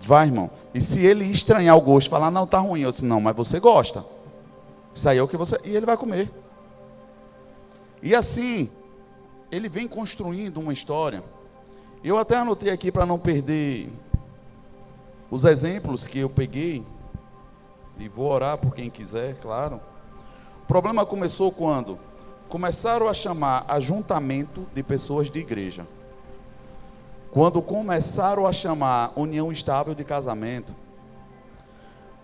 B: Vai, irmão. E se ele estranhar o gosto, falar, não, tá ruim, eu disse, não, mas você gosta. Isso aí é o que você. E ele vai comer. E assim, ele vem construindo uma história. Eu até anotei aqui para não perder os exemplos que eu peguei. E vou orar por quem quiser, claro. O problema começou quando começaram a chamar ajuntamento de pessoas de igreja. Quando começaram a chamar união estável de casamento.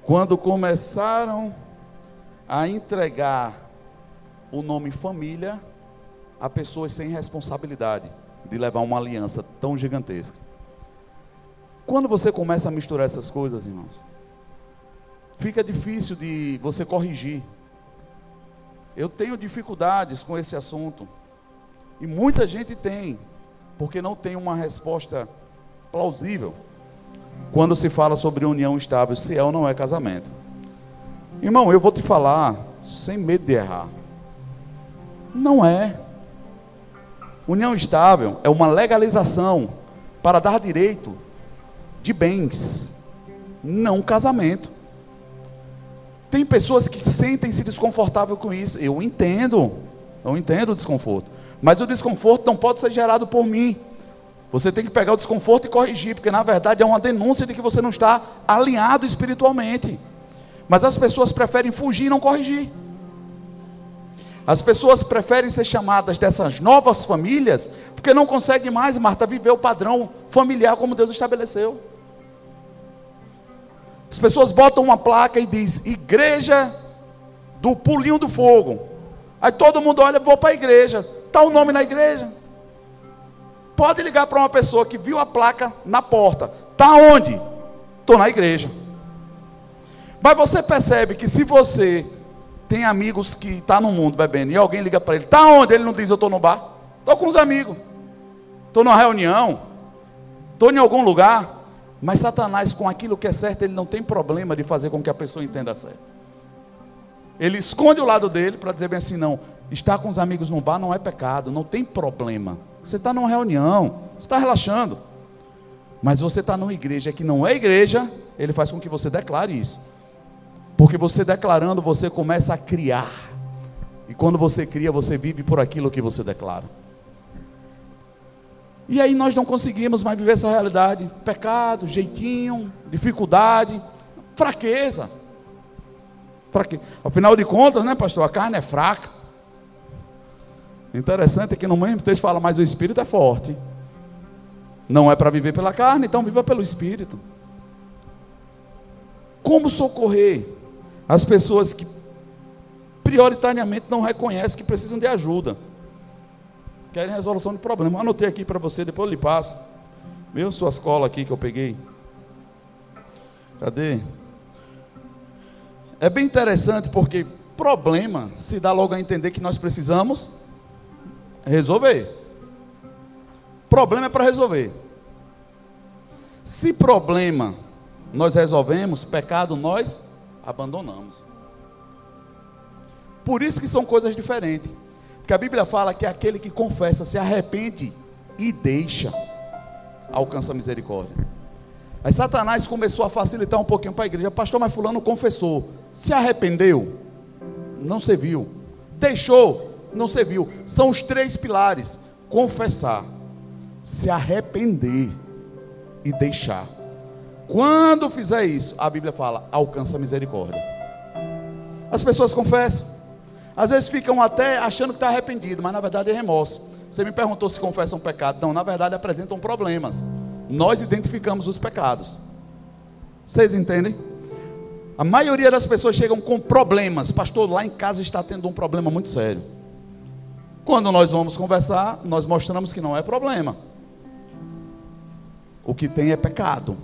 B: Quando começaram a entregar o nome família a pessoas sem responsabilidade de levar uma aliança tão gigantesca. Quando você começa a misturar essas coisas, irmãos, fica difícil de você corrigir. Eu tenho dificuldades com esse assunto. E muita gente tem, porque não tem uma resposta plausível quando se fala sobre união estável, se é ou não é casamento. Irmão, eu vou te falar sem medo de errar. Não é. União estável é uma legalização para dar direito de bens, não casamento. Tem pessoas que sentem-se desconfortável com isso. Eu entendo. Eu entendo o desconforto. Mas o desconforto não pode ser gerado por mim. Você tem que pegar o desconforto e corrigir, porque na verdade é uma denúncia de que você não está alinhado espiritualmente. Mas as pessoas preferem fugir e não corrigir. As pessoas preferem ser chamadas dessas novas famílias, porque não conseguem mais, Marta, viver o padrão familiar como Deus estabeleceu. As pessoas botam uma placa e diz Igreja do Pulinho do Fogo. Aí todo mundo olha, vou para a igreja. Está o nome na igreja. Pode ligar para uma pessoa que viu a placa na porta. Está onde? Estou na igreja. Mas você percebe que se você tem amigos que estão tá no mundo bebendo e alguém liga para ele, está onde? Ele não diz, eu estou no bar. Estou com os amigos. Estou numa reunião. Estou em algum lugar. Mas Satanás, com aquilo que é certo, ele não tem problema de fazer com que a pessoa entenda certo. Ele esconde o lado dele para dizer bem assim: não, estar com os amigos no bar não é pecado, não tem problema. Você está numa reunião, você está relaxando. Mas você está numa igreja que não é igreja, ele faz com que você declare isso. Porque você declarando, você começa a criar. E quando você cria, você vive por aquilo que você declara. E aí nós não conseguimos mais viver essa realidade. Pecado, jeitinho, dificuldade, fraqueza. Fraque... Afinal de contas, né, pastor? A carne é fraca. Interessante é que no mesmo texto fala, mas o espírito é forte. Não é para viver pela carne, então viva pelo espírito. Como socorrer as pessoas que prioritariamente não reconhecem que precisam de ajuda? Querem resolução de problema. Anotei aqui para você, depois eu lhe passo. Viu suas colas aqui que eu peguei? Cadê? É bem interessante porque problema se dá logo a entender que nós precisamos resolver. Problema é para resolver. Se problema nós resolvemos, pecado nós abandonamos. Por isso que são coisas diferentes. Porque a Bíblia fala que aquele que confessa, se arrepende e deixa, alcança a misericórdia. Aí Satanás começou a facilitar um pouquinho para a igreja. Pastor, mas fulano confessou. Se arrependeu? Não serviu. Deixou? Não serviu. São os três pilares: confessar, se arrepender e deixar. Quando fizer isso, a Bíblia fala, alcança a misericórdia. As pessoas confessam. Às vezes ficam até achando que está arrependido, mas na verdade é remorso. Você me perguntou se confessam um pecado. Não, na verdade apresentam problemas. Nós identificamos os pecados. Vocês entendem? A maioria das pessoas chegam com problemas. Pastor, lá em casa está tendo um problema muito sério. Quando nós vamos conversar, nós mostramos que não é problema. O que tem é pecado.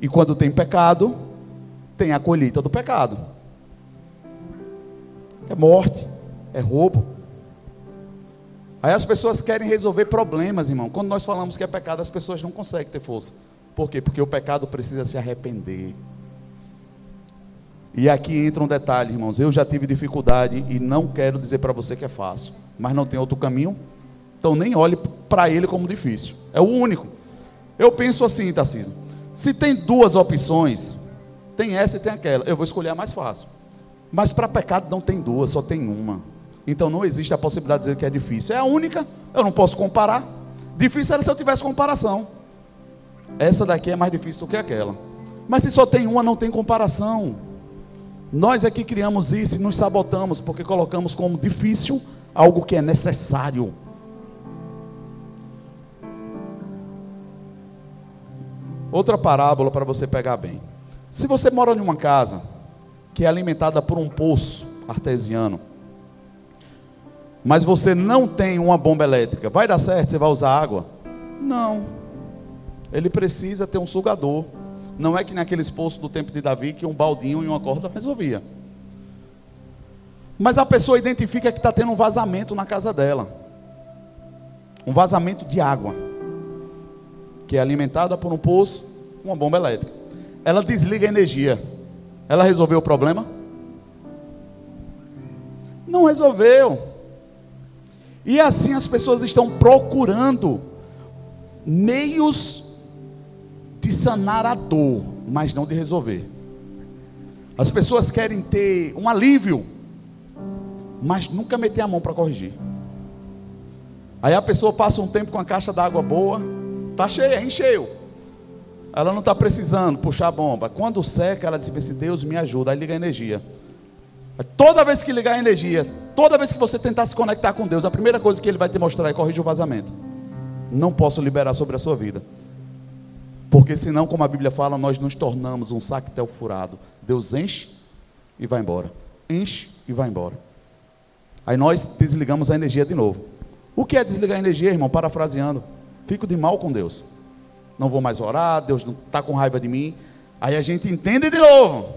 B: E quando tem pecado, tem a colheita do pecado. É morte, é roubo. Aí as pessoas querem resolver problemas, irmão. Quando nós falamos que é pecado, as pessoas não conseguem ter força. Por quê? Porque o pecado precisa se arrepender. E aqui entra um detalhe, irmãos. Eu já tive dificuldade e não quero dizer para você que é fácil, mas não tem outro caminho. Então nem olhe para ele como difícil. É o único. Eu penso assim, Tarcísio. Se tem duas opções, tem essa e tem aquela. Eu vou escolher a mais fácil. Mas para pecado não tem duas, só tem uma. Então não existe a possibilidade de dizer que é difícil. É a única, eu não posso comparar. Difícil era se eu tivesse comparação. Essa daqui é mais difícil do que aquela. Mas se só tem uma, não tem comparação. Nós é que criamos isso e nos sabotamos porque colocamos como difícil algo que é necessário. Outra parábola para você pegar bem. Se você mora em uma casa que é alimentada por um poço artesiano, mas você não tem uma bomba elétrica, vai dar certo? Você vai usar água? Não. Ele precisa ter um sugador. Não é que naqueles poços do tempo de Davi que um baldinho e uma corda resolvia. Mas a pessoa identifica que está tendo um vazamento na casa dela. Um vazamento de água que é alimentada por um poço uma bomba elétrica. Ela desliga a energia. Ela resolveu o problema? Não resolveu. E assim as pessoas estão procurando meios de sanar a dor, mas não de resolver. As pessoas querem ter um alívio, mas nunca meter a mão para corrigir. Aí a pessoa passa um tempo com a caixa d'água boa, Está cheia, encheu. Ela não está precisando puxar a bomba. Quando seca, ela diz assim: Deus me ajuda. Aí liga a energia. Toda vez que ligar a energia, toda vez que você tentar se conectar com Deus, a primeira coisa que Ele vai te mostrar é corrigir o vazamento. Não posso liberar sobre a sua vida. Porque senão, como a Bíblia fala, nós nos tornamos um sactel furado. Deus enche e vai embora. Enche e vai embora. Aí nós desligamos a energia de novo. O que é desligar a energia, irmão? Parafraseando. Fico de mal com Deus. Não vou mais orar, Deus não está com raiva de mim. Aí a gente entende de novo.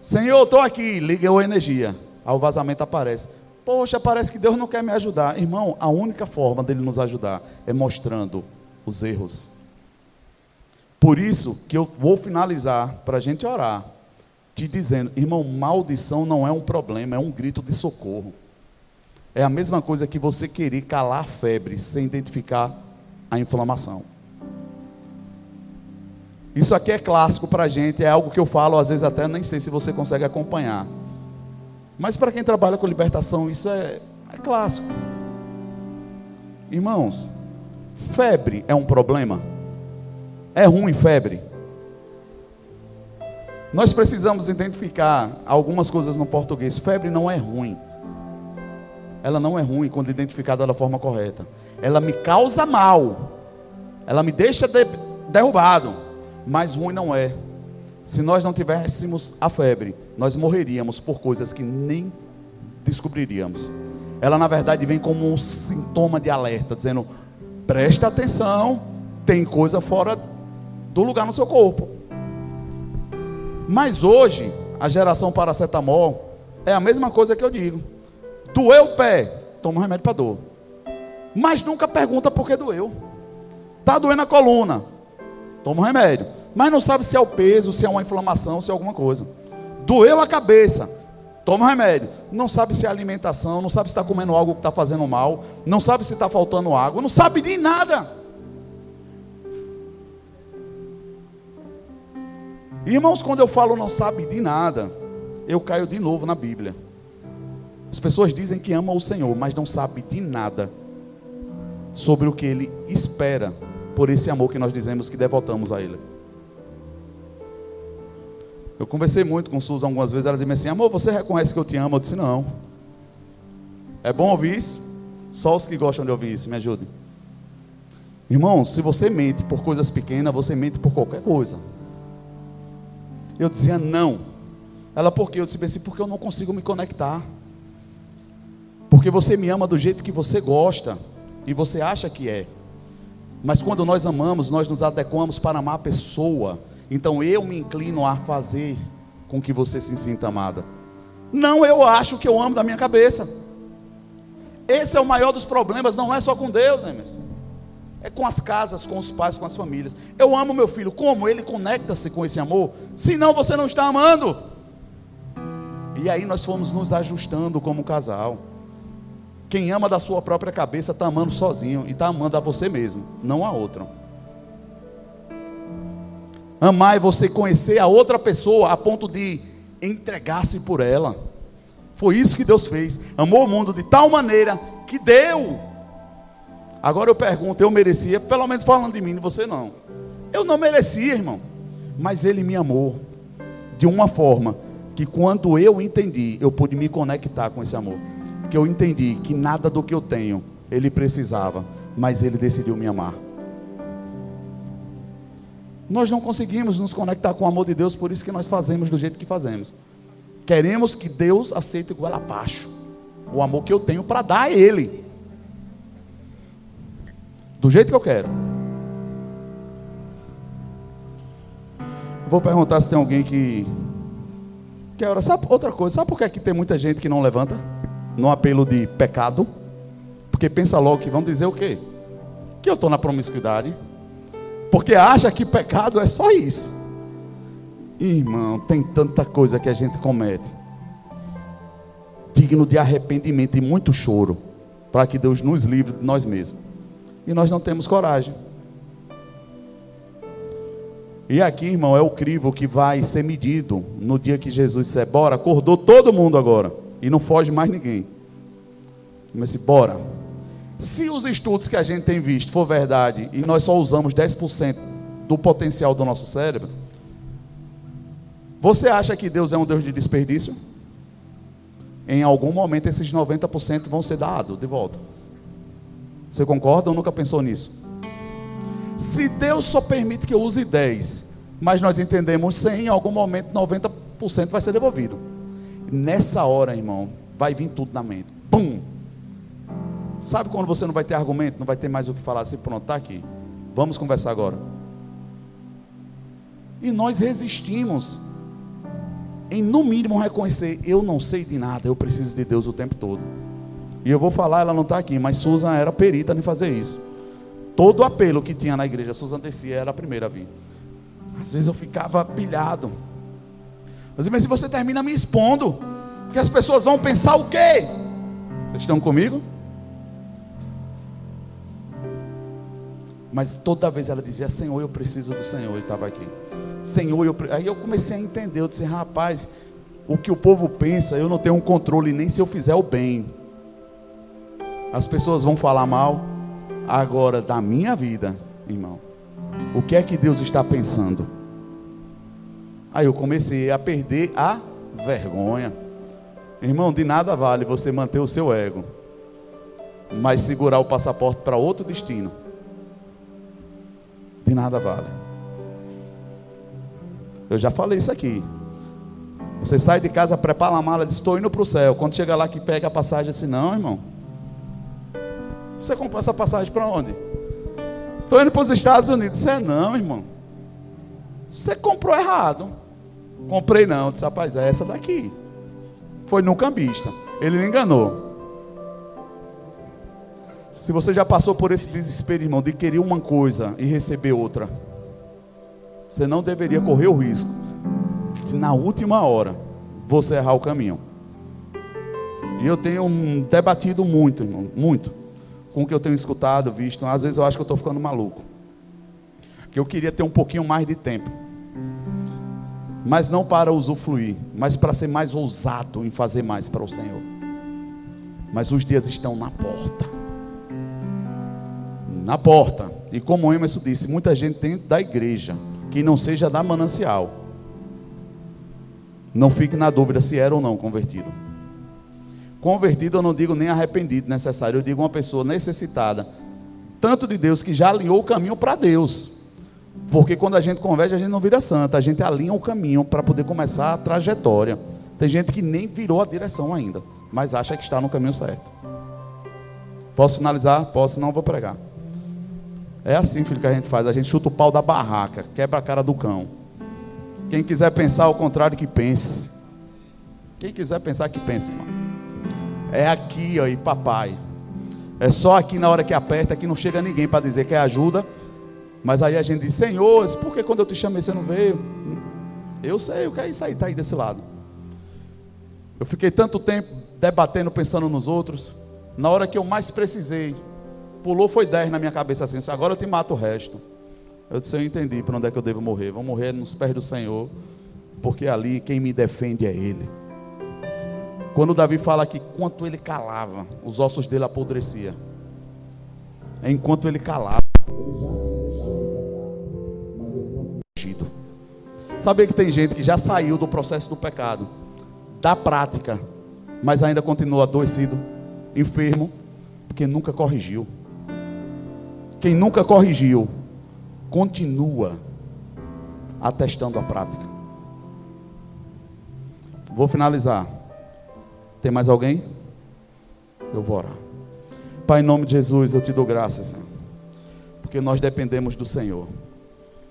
B: Senhor, estou aqui, ligou a energia. Aí o vazamento aparece. Poxa, parece que Deus não quer me ajudar. Irmão, a única forma dele nos ajudar é mostrando os erros. Por isso que eu vou finalizar para a gente orar, te dizendo, irmão, maldição não é um problema, é um grito de socorro. É a mesma coisa que você querer calar a febre sem identificar a inflamação. Isso aqui é clássico para a gente, é algo que eu falo, às vezes até nem sei se você consegue acompanhar. Mas para quem trabalha com libertação, isso é, é clássico. Irmãos, febre é um problema? É ruim febre? Nós precisamos identificar algumas coisas no português. Febre não é ruim. Ela não é ruim quando identificada da forma correta ela me causa mal, ela me deixa de, derrubado, mas ruim não é. Se nós não tivéssemos a febre, nós morreríamos por coisas que nem descobriríamos. Ela, na verdade, vem como um sintoma de alerta, dizendo: preste atenção, tem coisa fora do lugar no seu corpo. Mas hoje, a geração paracetamol é a mesma coisa que eu digo: doeu o pé, toma um remédio para dor mas nunca pergunta por que doeu. Está doendo a coluna, toma um remédio, mas não sabe se é o peso, se é uma inflamação, se é alguma coisa. Doeu a cabeça, toma remédio. Não sabe se é alimentação, não sabe se está comendo algo que está fazendo mal, não sabe se está faltando água, não sabe de nada. Irmãos, quando eu falo não sabe de nada, eu caio de novo na Bíblia. As pessoas dizem que amam o Senhor, mas não sabem de nada sobre o que Ele espera por esse amor que nós dizemos que devotamos a Ele. Eu conversei muito com Susan algumas vezes, ela dizia assim: Amor, você reconhece que eu te amo? Eu disse: Não. É bom ouvir isso? Só os que gostam de ouvir isso, me ajudem. Irmão, se você mente por coisas pequenas, você mente por qualquer coisa. Eu dizia: Não. Ela, por quê? Eu disse assim: Porque eu não consigo me conectar. Porque você me ama do jeito que você gosta e você acha que é. Mas quando nós amamos, nós nos adequamos para amar a pessoa. Então eu me inclino a fazer com que você se sinta amada. Não eu acho que eu amo da minha cabeça. Esse é o maior dos problemas, não é só com Deus, Emerson. É com as casas, com os pais, com as famílias. Eu amo meu filho. Como? Ele conecta-se com esse amor. Senão você não está amando. E aí nós fomos nos ajustando como casal. Quem ama da sua própria cabeça está amando sozinho e está amando a você mesmo, não a outra. Amar é você conhecer a outra pessoa a ponto de entregar-se por ela. Foi isso que Deus fez. Amou o mundo de tal maneira que deu. Agora eu pergunto, eu merecia, pelo menos falando de mim, de você não. Eu não merecia, irmão. Mas Ele me amou de uma forma que quando eu entendi, eu pude me conectar com esse amor que eu entendi que nada do que eu tenho ele precisava, mas ele decidiu me amar. Nós não conseguimos nos conectar com o amor de Deus, por isso que nós fazemos do jeito que fazemos. Queremos que Deus aceite o abaixo o amor que eu tenho para dar a Ele, do jeito que eu quero. Vou perguntar se tem alguém que quer orar. Sabe outra coisa? Sabe por que aqui tem muita gente que não levanta? No apelo de pecado, porque pensa logo que vão dizer o quê? Que eu estou na promiscuidade, porque acha que pecado é só isso. Irmão, tem tanta coisa que a gente comete, digno de arrependimento e muito choro, para que Deus nos livre de nós mesmos, e nós não temos coragem. E aqui, irmão, é o crivo que vai ser medido no dia que Jesus disser: Bora, acordou todo mundo agora. E não foge mais ninguém. Mas se bora. Se os estudos que a gente tem visto for verdade e nós só usamos 10% do potencial do nosso cérebro, você acha que Deus é um Deus de desperdício? Em algum momento esses 90% vão ser dados de volta. Você concorda ou nunca pensou nisso? Se Deus só permite que eu use 10, mas nós entendemos 100, em algum momento 90% vai ser devolvido. Nessa hora, irmão, vai vir tudo na mente. Pum! Sabe quando você não vai ter argumento, não vai ter mais o que falar assim, pronto, está aqui. Vamos conversar agora. E nós resistimos em no mínimo reconhecer, eu não sei de nada, eu preciso de Deus o tempo todo. E eu vou falar, ela não está aqui, mas Susan era perita em fazer isso. Todo apelo que tinha na igreja, Susan descia, era a primeira a vir. Às vezes eu ficava pilhado. Mas se você termina me expondo, porque as pessoas vão pensar o quê? Vocês estão comigo? Mas toda vez ela dizia: Senhor, eu preciso do Senhor. E estava aqui. Senhor, eu. Aí eu comecei a entender. Eu disse: Rapaz, o que o povo pensa, eu não tenho um controle nem se eu fizer o bem. As pessoas vão falar mal. Agora, da minha vida, irmão, o que é que Deus está pensando? Aí eu comecei a perder a vergonha. Irmão, de nada vale você manter o seu ego, mas segurar o passaporte para outro destino. De nada vale. Eu já falei isso aqui. Você sai de casa, prepara a mala, diz: Estou indo para o céu. Quando chega lá que pega a passagem, assim: Não, irmão. Você comprou essa passagem para onde? Estou indo para os Estados Unidos. Você é não, irmão. Você comprou errado. Comprei não, disse, rapaz, é essa daqui. Foi no cambista. Ele me enganou. Se você já passou por esse desespero, irmão, de querer uma coisa e receber outra, você não deveria correr o risco de na última hora você errar o caminho. E eu tenho debatido muito, irmão, muito, com o que eu tenho escutado, visto. Às vezes eu acho que eu estou ficando maluco. Que eu queria ter um pouquinho mais de tempo. Mas não para usufruir, mas para ser mais ousado em fazer mais para o Senhor. Mas os dias estão na porta. Na porta. E como o Emerson disse, muita gente dentro da igreja, que não seja da manancial. Não fique na dúvida se era ou não convertido. Convertido eu não digo nem arrependido necessário, eu digo uma pessoa necessitada, tanto de Deus que já alinhou o caminho para Deus. Porque quando a gente converte, a gente não vira santa, a gente alinha o caminho para poder começar a trajetória. Tem gente que nem virou a direção ainda, mas acha que está no caminho certo. Posso finalizar? Posso, não vou pregar. É assim, filho, que a gente faz. A gente chuta o pau da barraca, quebra a cara do cão. Quem quiser pensar ao contrário, que pense. Quem quiser pensar, que pense, irmão. É aqui, aí, papai. É só aqui na hora que aperta que não chega ninguém para dizer que é ajuda. Mas aí a gente diz, Senhor, por que quando eu te chamei você não veio? Eu sei o que é isso aí, está aí desse lado. Eu fiquei tanto tempo debatendo, pensando nos outros. Na hora que eu mais precisei, pulou foi 10 na minha cabeça assim, agora eu te mato o resto. Eu disse, eu entendi para onde é que eu devo morrer. Vou morrer nos pés do Senhor, porque ali quem me defende é Ele. Quando Davi fala que enquanto ele calava, os ossos dele apodrecia. É enquanto ele calava. Sabia que tem gente que já saiu do processo do pecado, da prática, mas ainda continua adoecido, enfermo, porque nunca corrigiu. Quem nunca corrigiu, continua atestando a prática. Vou finalizar. Tem mais alguém? Eu vou orar. Pai, em nome de Jesus, eu te dou graças, Senhor. Porque nós dependemos do Senhor.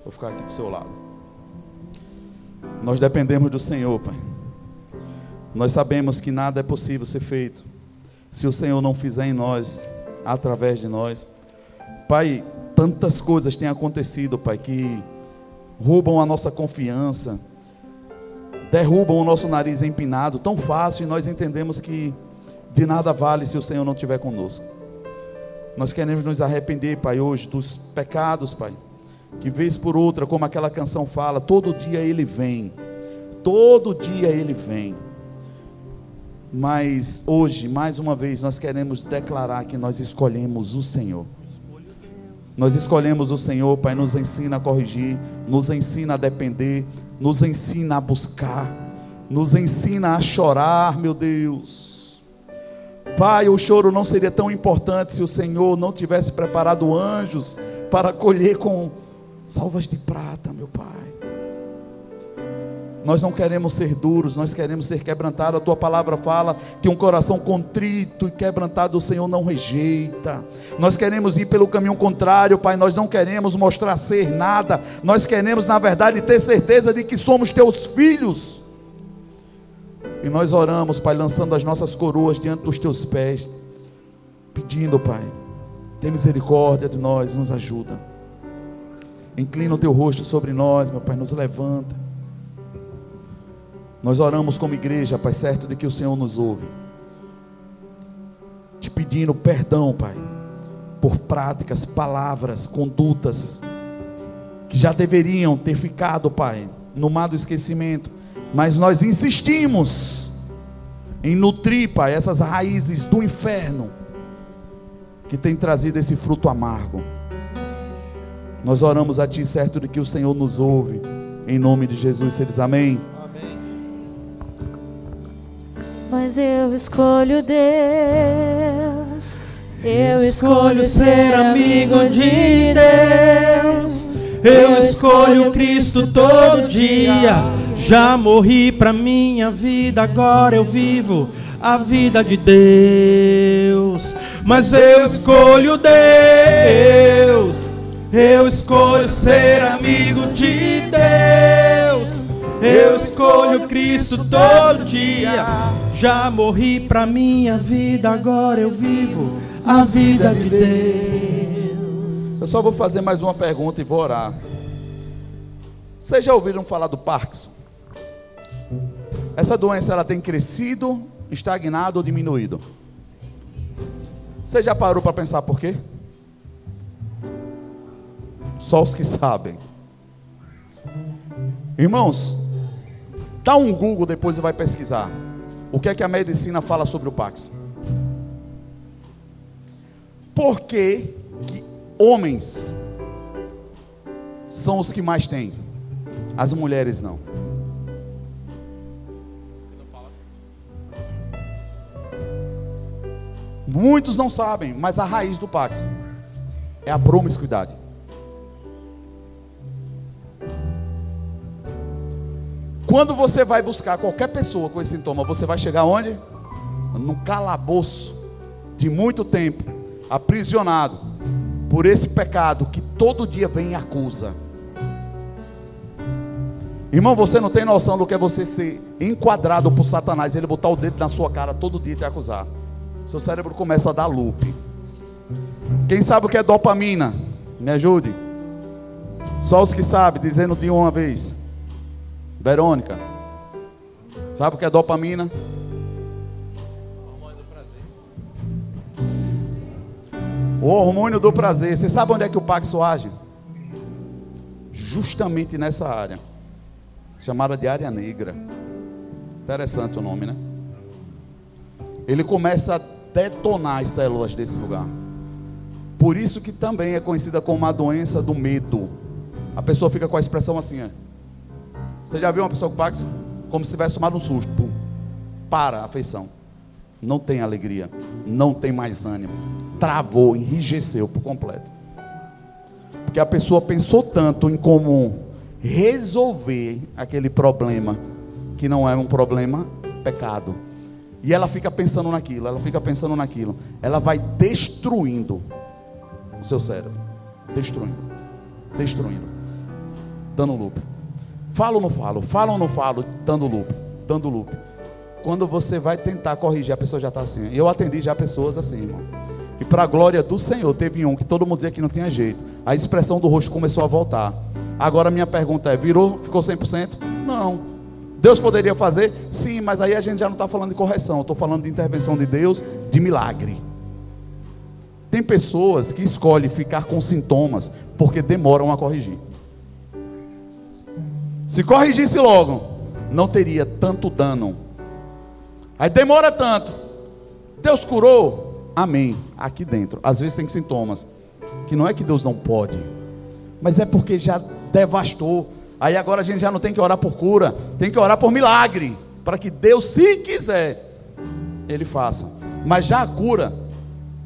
B: Vou ficar aqui do seu lado. Nós dependemos do Senhor, Pai. Nós sabemos que nada é possível ser feito se o Senhor não fizer em nós, através de nós. Pai, tantas coisas têm acontecido, Pai, que roubam a nossa confiança, derrubam o nosso nariz empinado tão fácil e nós entendemos que de nada vale se o Senhor não estiver conosco. Nós queremos nos arrepender, Pai, hoje dos pecados, Pai, que vez por outra, como aquela canção fala, todo dia Ele vem, todo dia Ele vem. Mas hoje, mais uma vez, nós queremos declarar que nós escolhemos o Senhor. Nós escolhemos o Senhor, Pai, nos ensina a corrigir, nos ensina a depender, nos ensina a buscar, nos ensina a chorar, meu Deus. Pai, o choro não seria tão importante se o Senhor não tivesse preparado anjos para colher com salvas de prata, meu Pai. Nós não queremos ser duros, nós queremos ser quebrantados. A tua palavra fala que um coração contrito e quebrantado o Senhor não rejeita. Nós queremos ir pelo caminho contrário, Pai. Nós não queremos mostrar ser nada. Nós queremos, na verdade, ter certeza de que somos teus filhos. E nós oramos, Pai, lançando as nossas coroas diante dos teus pés, pedindo, Pai, tem misericórdia de nós, nos ajuda. Inclina o teu rosto sobre nós, meu Pai, nos levanta. Nós oramos como igreja, Pai, certo de que o Senhor nos ouve. Te pedindo perdão, Pai, por práticas, palavras, condutas que já deveriam ter ficado, Pai, no mar do esquecimento, mas nós insistimos em nutrir, Pai, essas raízes do inferno que tem trazido esse fruto amargo. Nós oramos a Ti, certo de que o Senhor nos ouve, em nome de Jesus, eles amém.
C: mas eu escolho Deus. Eu escolho ser amigo de Deus. Eu escolho Cristo todo dia. Já morri pra minha vida, agora eu vivo a vida de Deus. Mas eu escolho Deus. Eu escolho ser amigo de Deus. Eu escolho Cristo todo dia. Já morri pra minha vida, agora eu vivo a vida de Deus.
B: Eu só vou fazer mais uma pergunta e vou orar. Vocês já ouviram falar do Parkinson? Essa doença ela tem crescido estagnado ou diminuído? Você já parou para pensar por quê? Só os que sabem. Irmãos, dá um Google depois e vai pesquisar. O que é que a medicina fala sobre o Pax? Por que, que homens são os que mais têm? As mulheres não. Muitos não sabem, mas a raiz do Pax é a promiscuidade. Quando você vai buscar qualquer pessoa com esse sintoma, você vai chegar onde? No calabouço de muito tempo, aprisionado por esse pecado que todo dia vem e acusa. Irmão, você não tem noção do que é você ser enquadrado por Satanás, ele botar o dedo na sua cara todo dia e te acusar. Seu cérebro começa a dar loop. Quem sabe o que é dopamina? Me ajude. Só os que sabem, dizendo de uma vez. Verônica. Sabe o que é dopamina? O hormônio do prazer. Você sabe onde é que o Paxo age? Justamente nessa área. Chamada de área negra. Interessante o nome, né? Ele começa a detonar as células desse lugar. Por isso que também é conhecida como a doença do medo. A pessoa fica com a expressão assim, ó. Você já viu uma pessoa com Pax? Como se tivesse tomado um susto. Pum. Para a afeição. Não tem alegria. Não tem mais ânimo. Travou, enrijeceu por completo. Porque a pessoa pensou tanto em como resolver aquele problema, que não é um problema pecado. E ela fica pensando naquilo, ela fica pensando naquilo. Ela vai destruindo o seu cérebro. Destruindo. Destruindo. Dando loop. Falo ou não falo? Falo ou não falo? Dando loop, dando loop. Quando você vai tentar corrigir, a pessoa já está assim. Eu atendi já pessoas assim, irmão. E para a glória do Senhor, teve um que todo mundo dizia que não tinha jeito. A expressão do rosto começou a voltar. Agora minha pergunta é: virou? Ficou 100%? Não. Deus poderia fazer? Sim, mas aí a gente já não está falando de correção. Estou falando de intervenção de Deus, de milagre. Tem pessoas que escolhem ficar com sintomas porque demoram a corrigir. Se corrigisse logo, não teria tanto dano. Aí demora tanto. Deus curou? Amém. Aqui dentro. Às vezes tem sintomas. Que não é que Deus não pode, mas é porque já devastou. Aí agora a gente já não tem que orar por cura, tem que orar por milagre. Para que Deus, se quiser, Ele faça. Mas já a cura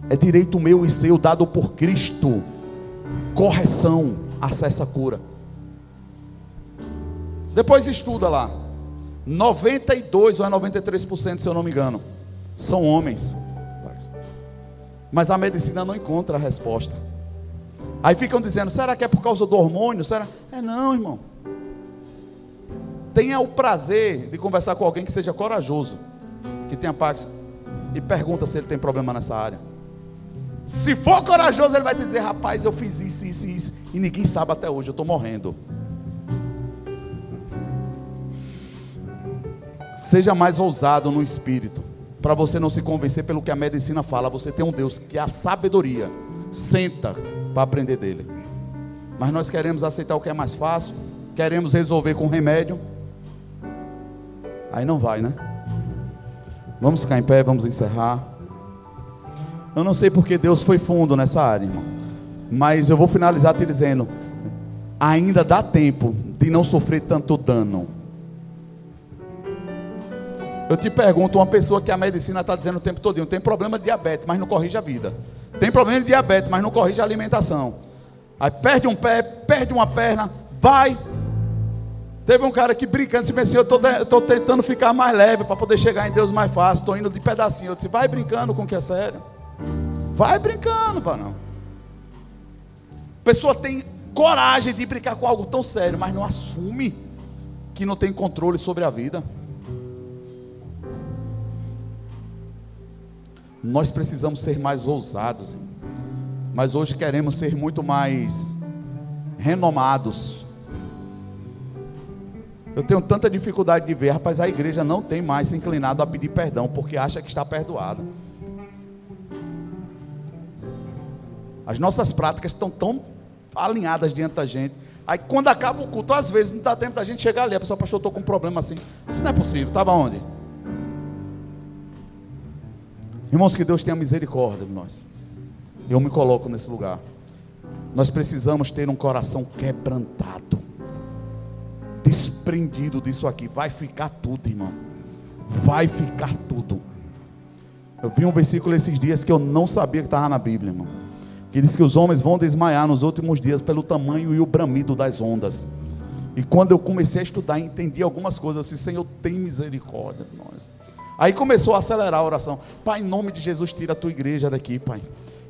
B: é direito meu e seu, dado por Cristo. Correção, acessa a cura. Depois estuda lá. 92 ou é 93%, se eu não me engano, são homens. Mas a medicina não encontra a resposta. Aí ficam dizendo: será que é por causa do hormônio? Será? É não, irmão. Tenha o prazer de conversar com alguém que seja corajoso, que tenha paz, e pergunta se ele tem problema nessa área. Se for corajoso, ele vai dizer: rapaz, eu fiz isso, isso, isso, e ninguém sabe até hoje, eu estou morrendo. Seja mais ousado no espírito, para você não se convencer pelo que a medicina fala. Você tem um Deus que é a sabedoria. Senta para aprender dele. Mas nós queremos aceitar o que é mais fácil, queremos resolver com remédio. Aí não vai, né? Vamos ficar em pé, vamos encerrar. Eu não sei porque Deus foi fundo nessa área, irmão. Mas eu vou finalizar te dizendo: ainda dá tempo de não sofrer tanto dano. Eu te pergunto, uma pessoa que a medicina está dizendo o tempo todo, tem problema de diabetes, mas não corrige a vida. Tem problema de diabetes, mas não corrige a alimentação. Aí perde um pé, perde uma perna, vai. Teve um cara que brincando, disse assim, eu estou tentando ficar mais leve para poder chegar em Deus mais fácil, estou indo de pedacinho. Eu disse, vai brincando com o que é sério. Vai brincando, para não. Pessoa tem coragem de brincar com algo tão sério, mas não assume que não tem controle sobre a vida. Nós precisamos ser mais ousados, mas hoje queremos ser muito mais renomados. Eu tenho tanta dificuldade de ver, rapaz, a igreja não tem mais se inclinado a pedir perdão porque acha que está perdoada. As nossas práticas estão tão alinhadas diante da gente. Aí quando acaba o culto, às vezes não dá tempo da gente chegar ali. A pessoa, pastor, eu estou com um problema assim. Isso não é possível. Estava onde? Irmãos, que Deus tenha misericórdia de nós. Eu me coloco nesse lugar. Nós precisamos ter um coração quebrantado, desprendido disso aqui. Vai ficar tudo, irmão. Vai ficar tudo. Eu vi um versículo esses dias que eu não sabia que estava na Bíblia, irmão. Que diz que os homens vão desmaiar nos últimos dias pelo tamanho e o bramido das ondas. E quando eu comecei a estudar, entendi algumas coisas assim, Senhor, tem misericórdia de nós. Aí começou a acelerar a oração. Pai, em nome de Jesus, tira a tua igreja daqui, Pai.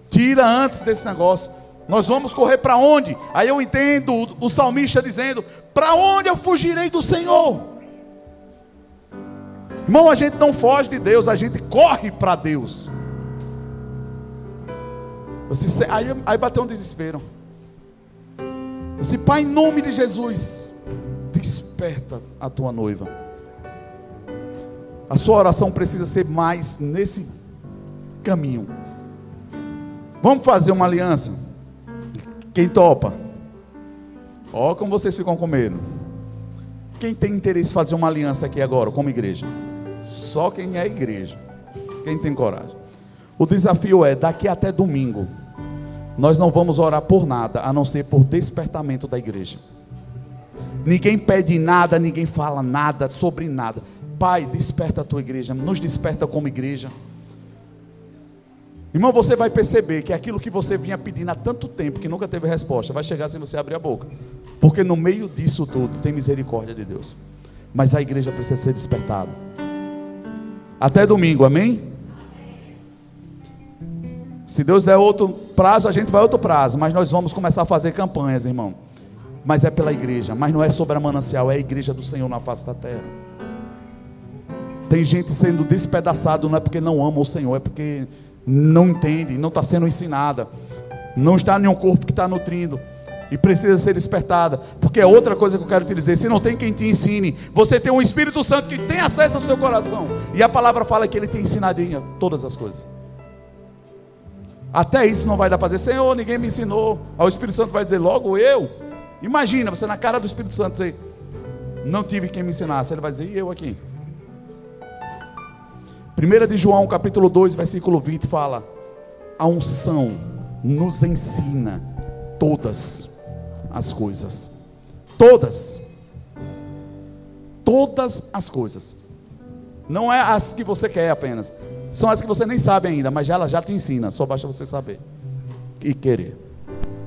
B: Tira antes desse negócio. Nós vamos correr para onde? Aí eu entendo o, salmista dizendo: Para onde eu fugirei do Senhor? Irmão, a gente não foge de Deus, a gente corre para Deus. Disse, aí, aí bateu um desespero. Eu disse, Pai, em nome de Jesus, desperta a tua noiva. A sua oração precisa ser mais nesse caminho. Vamos fazer uma aliança? Quem topa? Ó, como vocês ficam com medo. Quem tem interesse em fazer uma aliança aqui agora, como igreja? Só quem é igreja. Quem tem coragem. O desafio é: daqui até domingo, nós não vamos orar por nada, a não ser por despertamento da igreja. Ninguém pede nada, ninguém fala nada sobre nada. Pai, desperta a tua igreja, nos desperta como igreja. Irmão, você vai perceber que aquilo que você vinha pedindo há tanto tempo, que nunca teve resposta, vai chegar sem você abrir a boca. Porque no meio disso tudo tem misericórdia de Deus. Mas a igreja precisa ser despertada. Até domingo, amém? Se Deus der outro prazo, a gente vai outro prazo. Mas nós vamos começar a fazer campanhas, irmão. Mas é pela igreja. Mas não é sobre a manancial, é a igreja do Senhor na face da terra. Tem gente sendo despedaçado, não é porque não ama o Senhor, é porque não entende, não está sendo ensinada, não está em um corpo que está nutrindo e precisa ser despertada. Porque é outra coisa que eu quero te dizer: se não tem quem te ensine, você tem um Espírito Santo que tem acesso ao seu coração, e a palavra fala que ele tem ensinado todas as coisas. Até isso não vai dar para dizer, Senhor, ninguém me ensinou. Aí o Espírito Santo vai dizer, logo eu. Imagina você na cara do Espírito Santo dizer, não tive quem me ensinasse. Ele vai dizer, e eu aqui? 1 de João, capítulo 2, versículo 20 fala: A unção nos ensina todas as coisas. Todas. Todas as coisas. Não é as que você quer apenas. São as que você nem sabe ainda, mas ela já te ensina, só basta você saber e querer.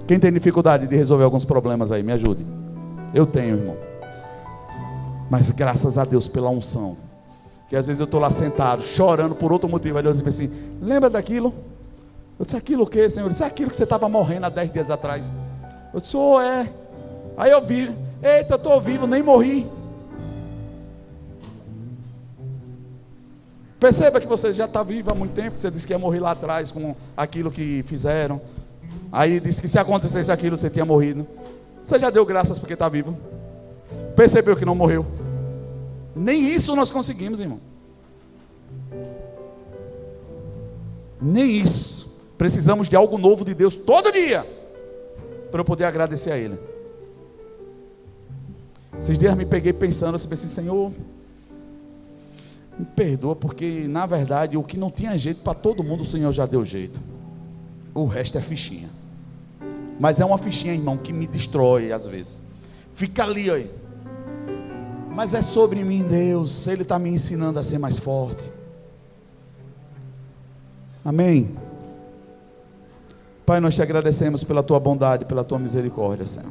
B: Quem tem dificuldade de resolver alguns problemas aí, me ajude. Eu tenho, irmão. Mas graças a Deus pela unção que às vezes eu estou lá sentado, chorando por outro motivo. Aí Deus diz assim: Lembra daquilo? Eu disse: Aquilo o que, Senhor? Ele disse: Aquilo que você estava morrendo há dez dias atrás. Eu disse: Oh, é. Aí eu vi: Eita, eu estou vivo, nem morri. Perceba que você já está vivo há muito tempo. Você disse que ia morrer lá atrás com aquilo que fizeram. Aí disse que se acontecesse aquilo, você tinha morrido. Você já deu graças porque está vivo. Percebeu que não morreu. Nem isso nós conseguimos, irmão. Nem isso. Precisamos de algo novo de Deus todo dia para eu poder agradecer a Ele. Esses dias me peguei pensando, eu pensei, Senhor, me perdoa, porque na verdade o que não tinha jeito para todo mundo, o Senhor já deu jeito. O resto é fichinha. Mas é uma fichinha, irmão, que me destrói às vezes. Fica ali, olha mas é sobre mim, Deus. Ele está me ensinando a ser mais forte. Amém. Pai, nós te agradecemos pela tua bondade, pela tua misericórdia, Senhor.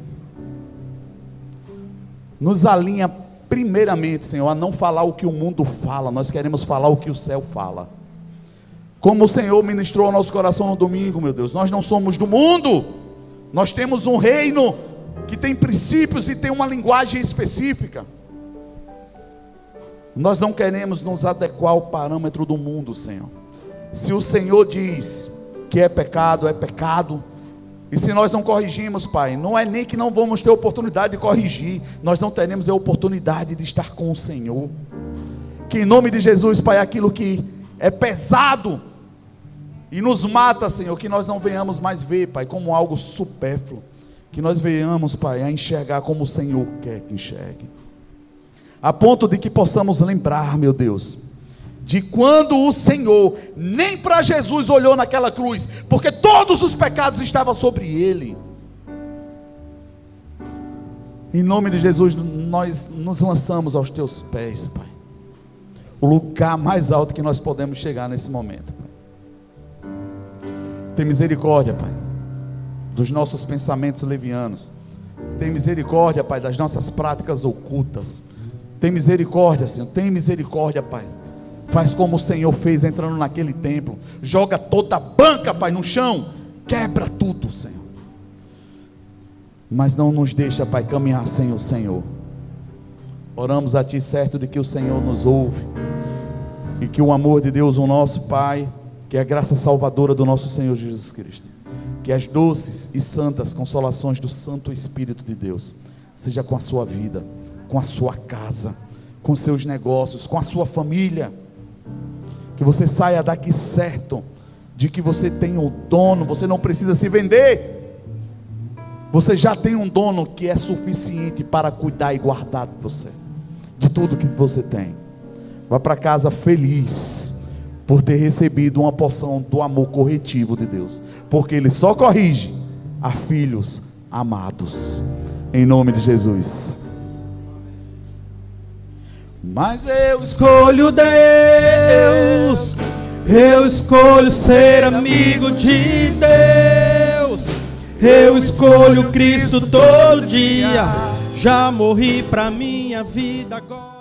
B: Nos alinha primeiramente, Senhor, a não falar o que o mundo fala, nós queremos falar o que o céu fala. Como o Senhor ministrou ao nosso coração no domingo, meu Deus, nós não somos do mundo, nós temos um reino que tem princípios e tem uma linguagem específica. Nós não queremos nos adequar ao parâmetro do mundo, Senhor. Se o Senhor diz que é pecado, é pecado. E se nós não corrigimos, Pai, não é nem que não vamos ter oportunidade de corrigir, nós não teremos a oportunidade de estar com o Senhor. Que em nome de Jesus, Pai, aquilo que é pesado e nos mata, Senhor, que nós não venhamos mais ver, Pai, como algo supérfluo. Que nós venhamos, Pai, a enxergar como o Senhor quer que enxergue. A ponto de que possamos lembrar, meu Deus, de quando o Senhor nem para Jesus olhou naquela cruz, porque todos os pecados estavam sobre ele. Em nome de Jesus, nós nos lançamos aos teus pés, Pai. O lugar mais alto que nós podemos chegar nesse momento, Pai. Tem misericórdia, Pai, dos nossos pensamentos levianos. Tem misericórdia, Pai, das nossas práticas ocultas. Tem misericórdia, Senhor. Tem misericórdia, Pai Faz como o Senhor fez entrando naquele templo. Joga toda a banca, Pai, no chão. Quebra tudo, Senhor. Mas não nos deixa, Pai, caminhar sem o Senhor. Oramos a Ti, certo de que o Senhor nos ouve. E que o amor de Deus, o nosso Pai, que é a graça salvadora do nosso Senhor Jesus Cristo, que as doces e santas consolações do Santo Espírito de Deus, seja com a sua vida, com a sua casa, com seus negócios, com a sua família que você saia daqui certo de que você tem o dono, você não precisa se vender. Você já tem um dono que é suficiente para cuidar e guardar de você, de tudo que você tem. Vá para casa feliz por ter recebido uma porção do amor corretivo de Deus, porque Ele só corrige a filhos amados, em nome de Jesus.
C: Mas eu escolho Deus, eu escolho ser amigo de Deus, eu escolho Cristo todo dia. Já morri pra minha vida agora.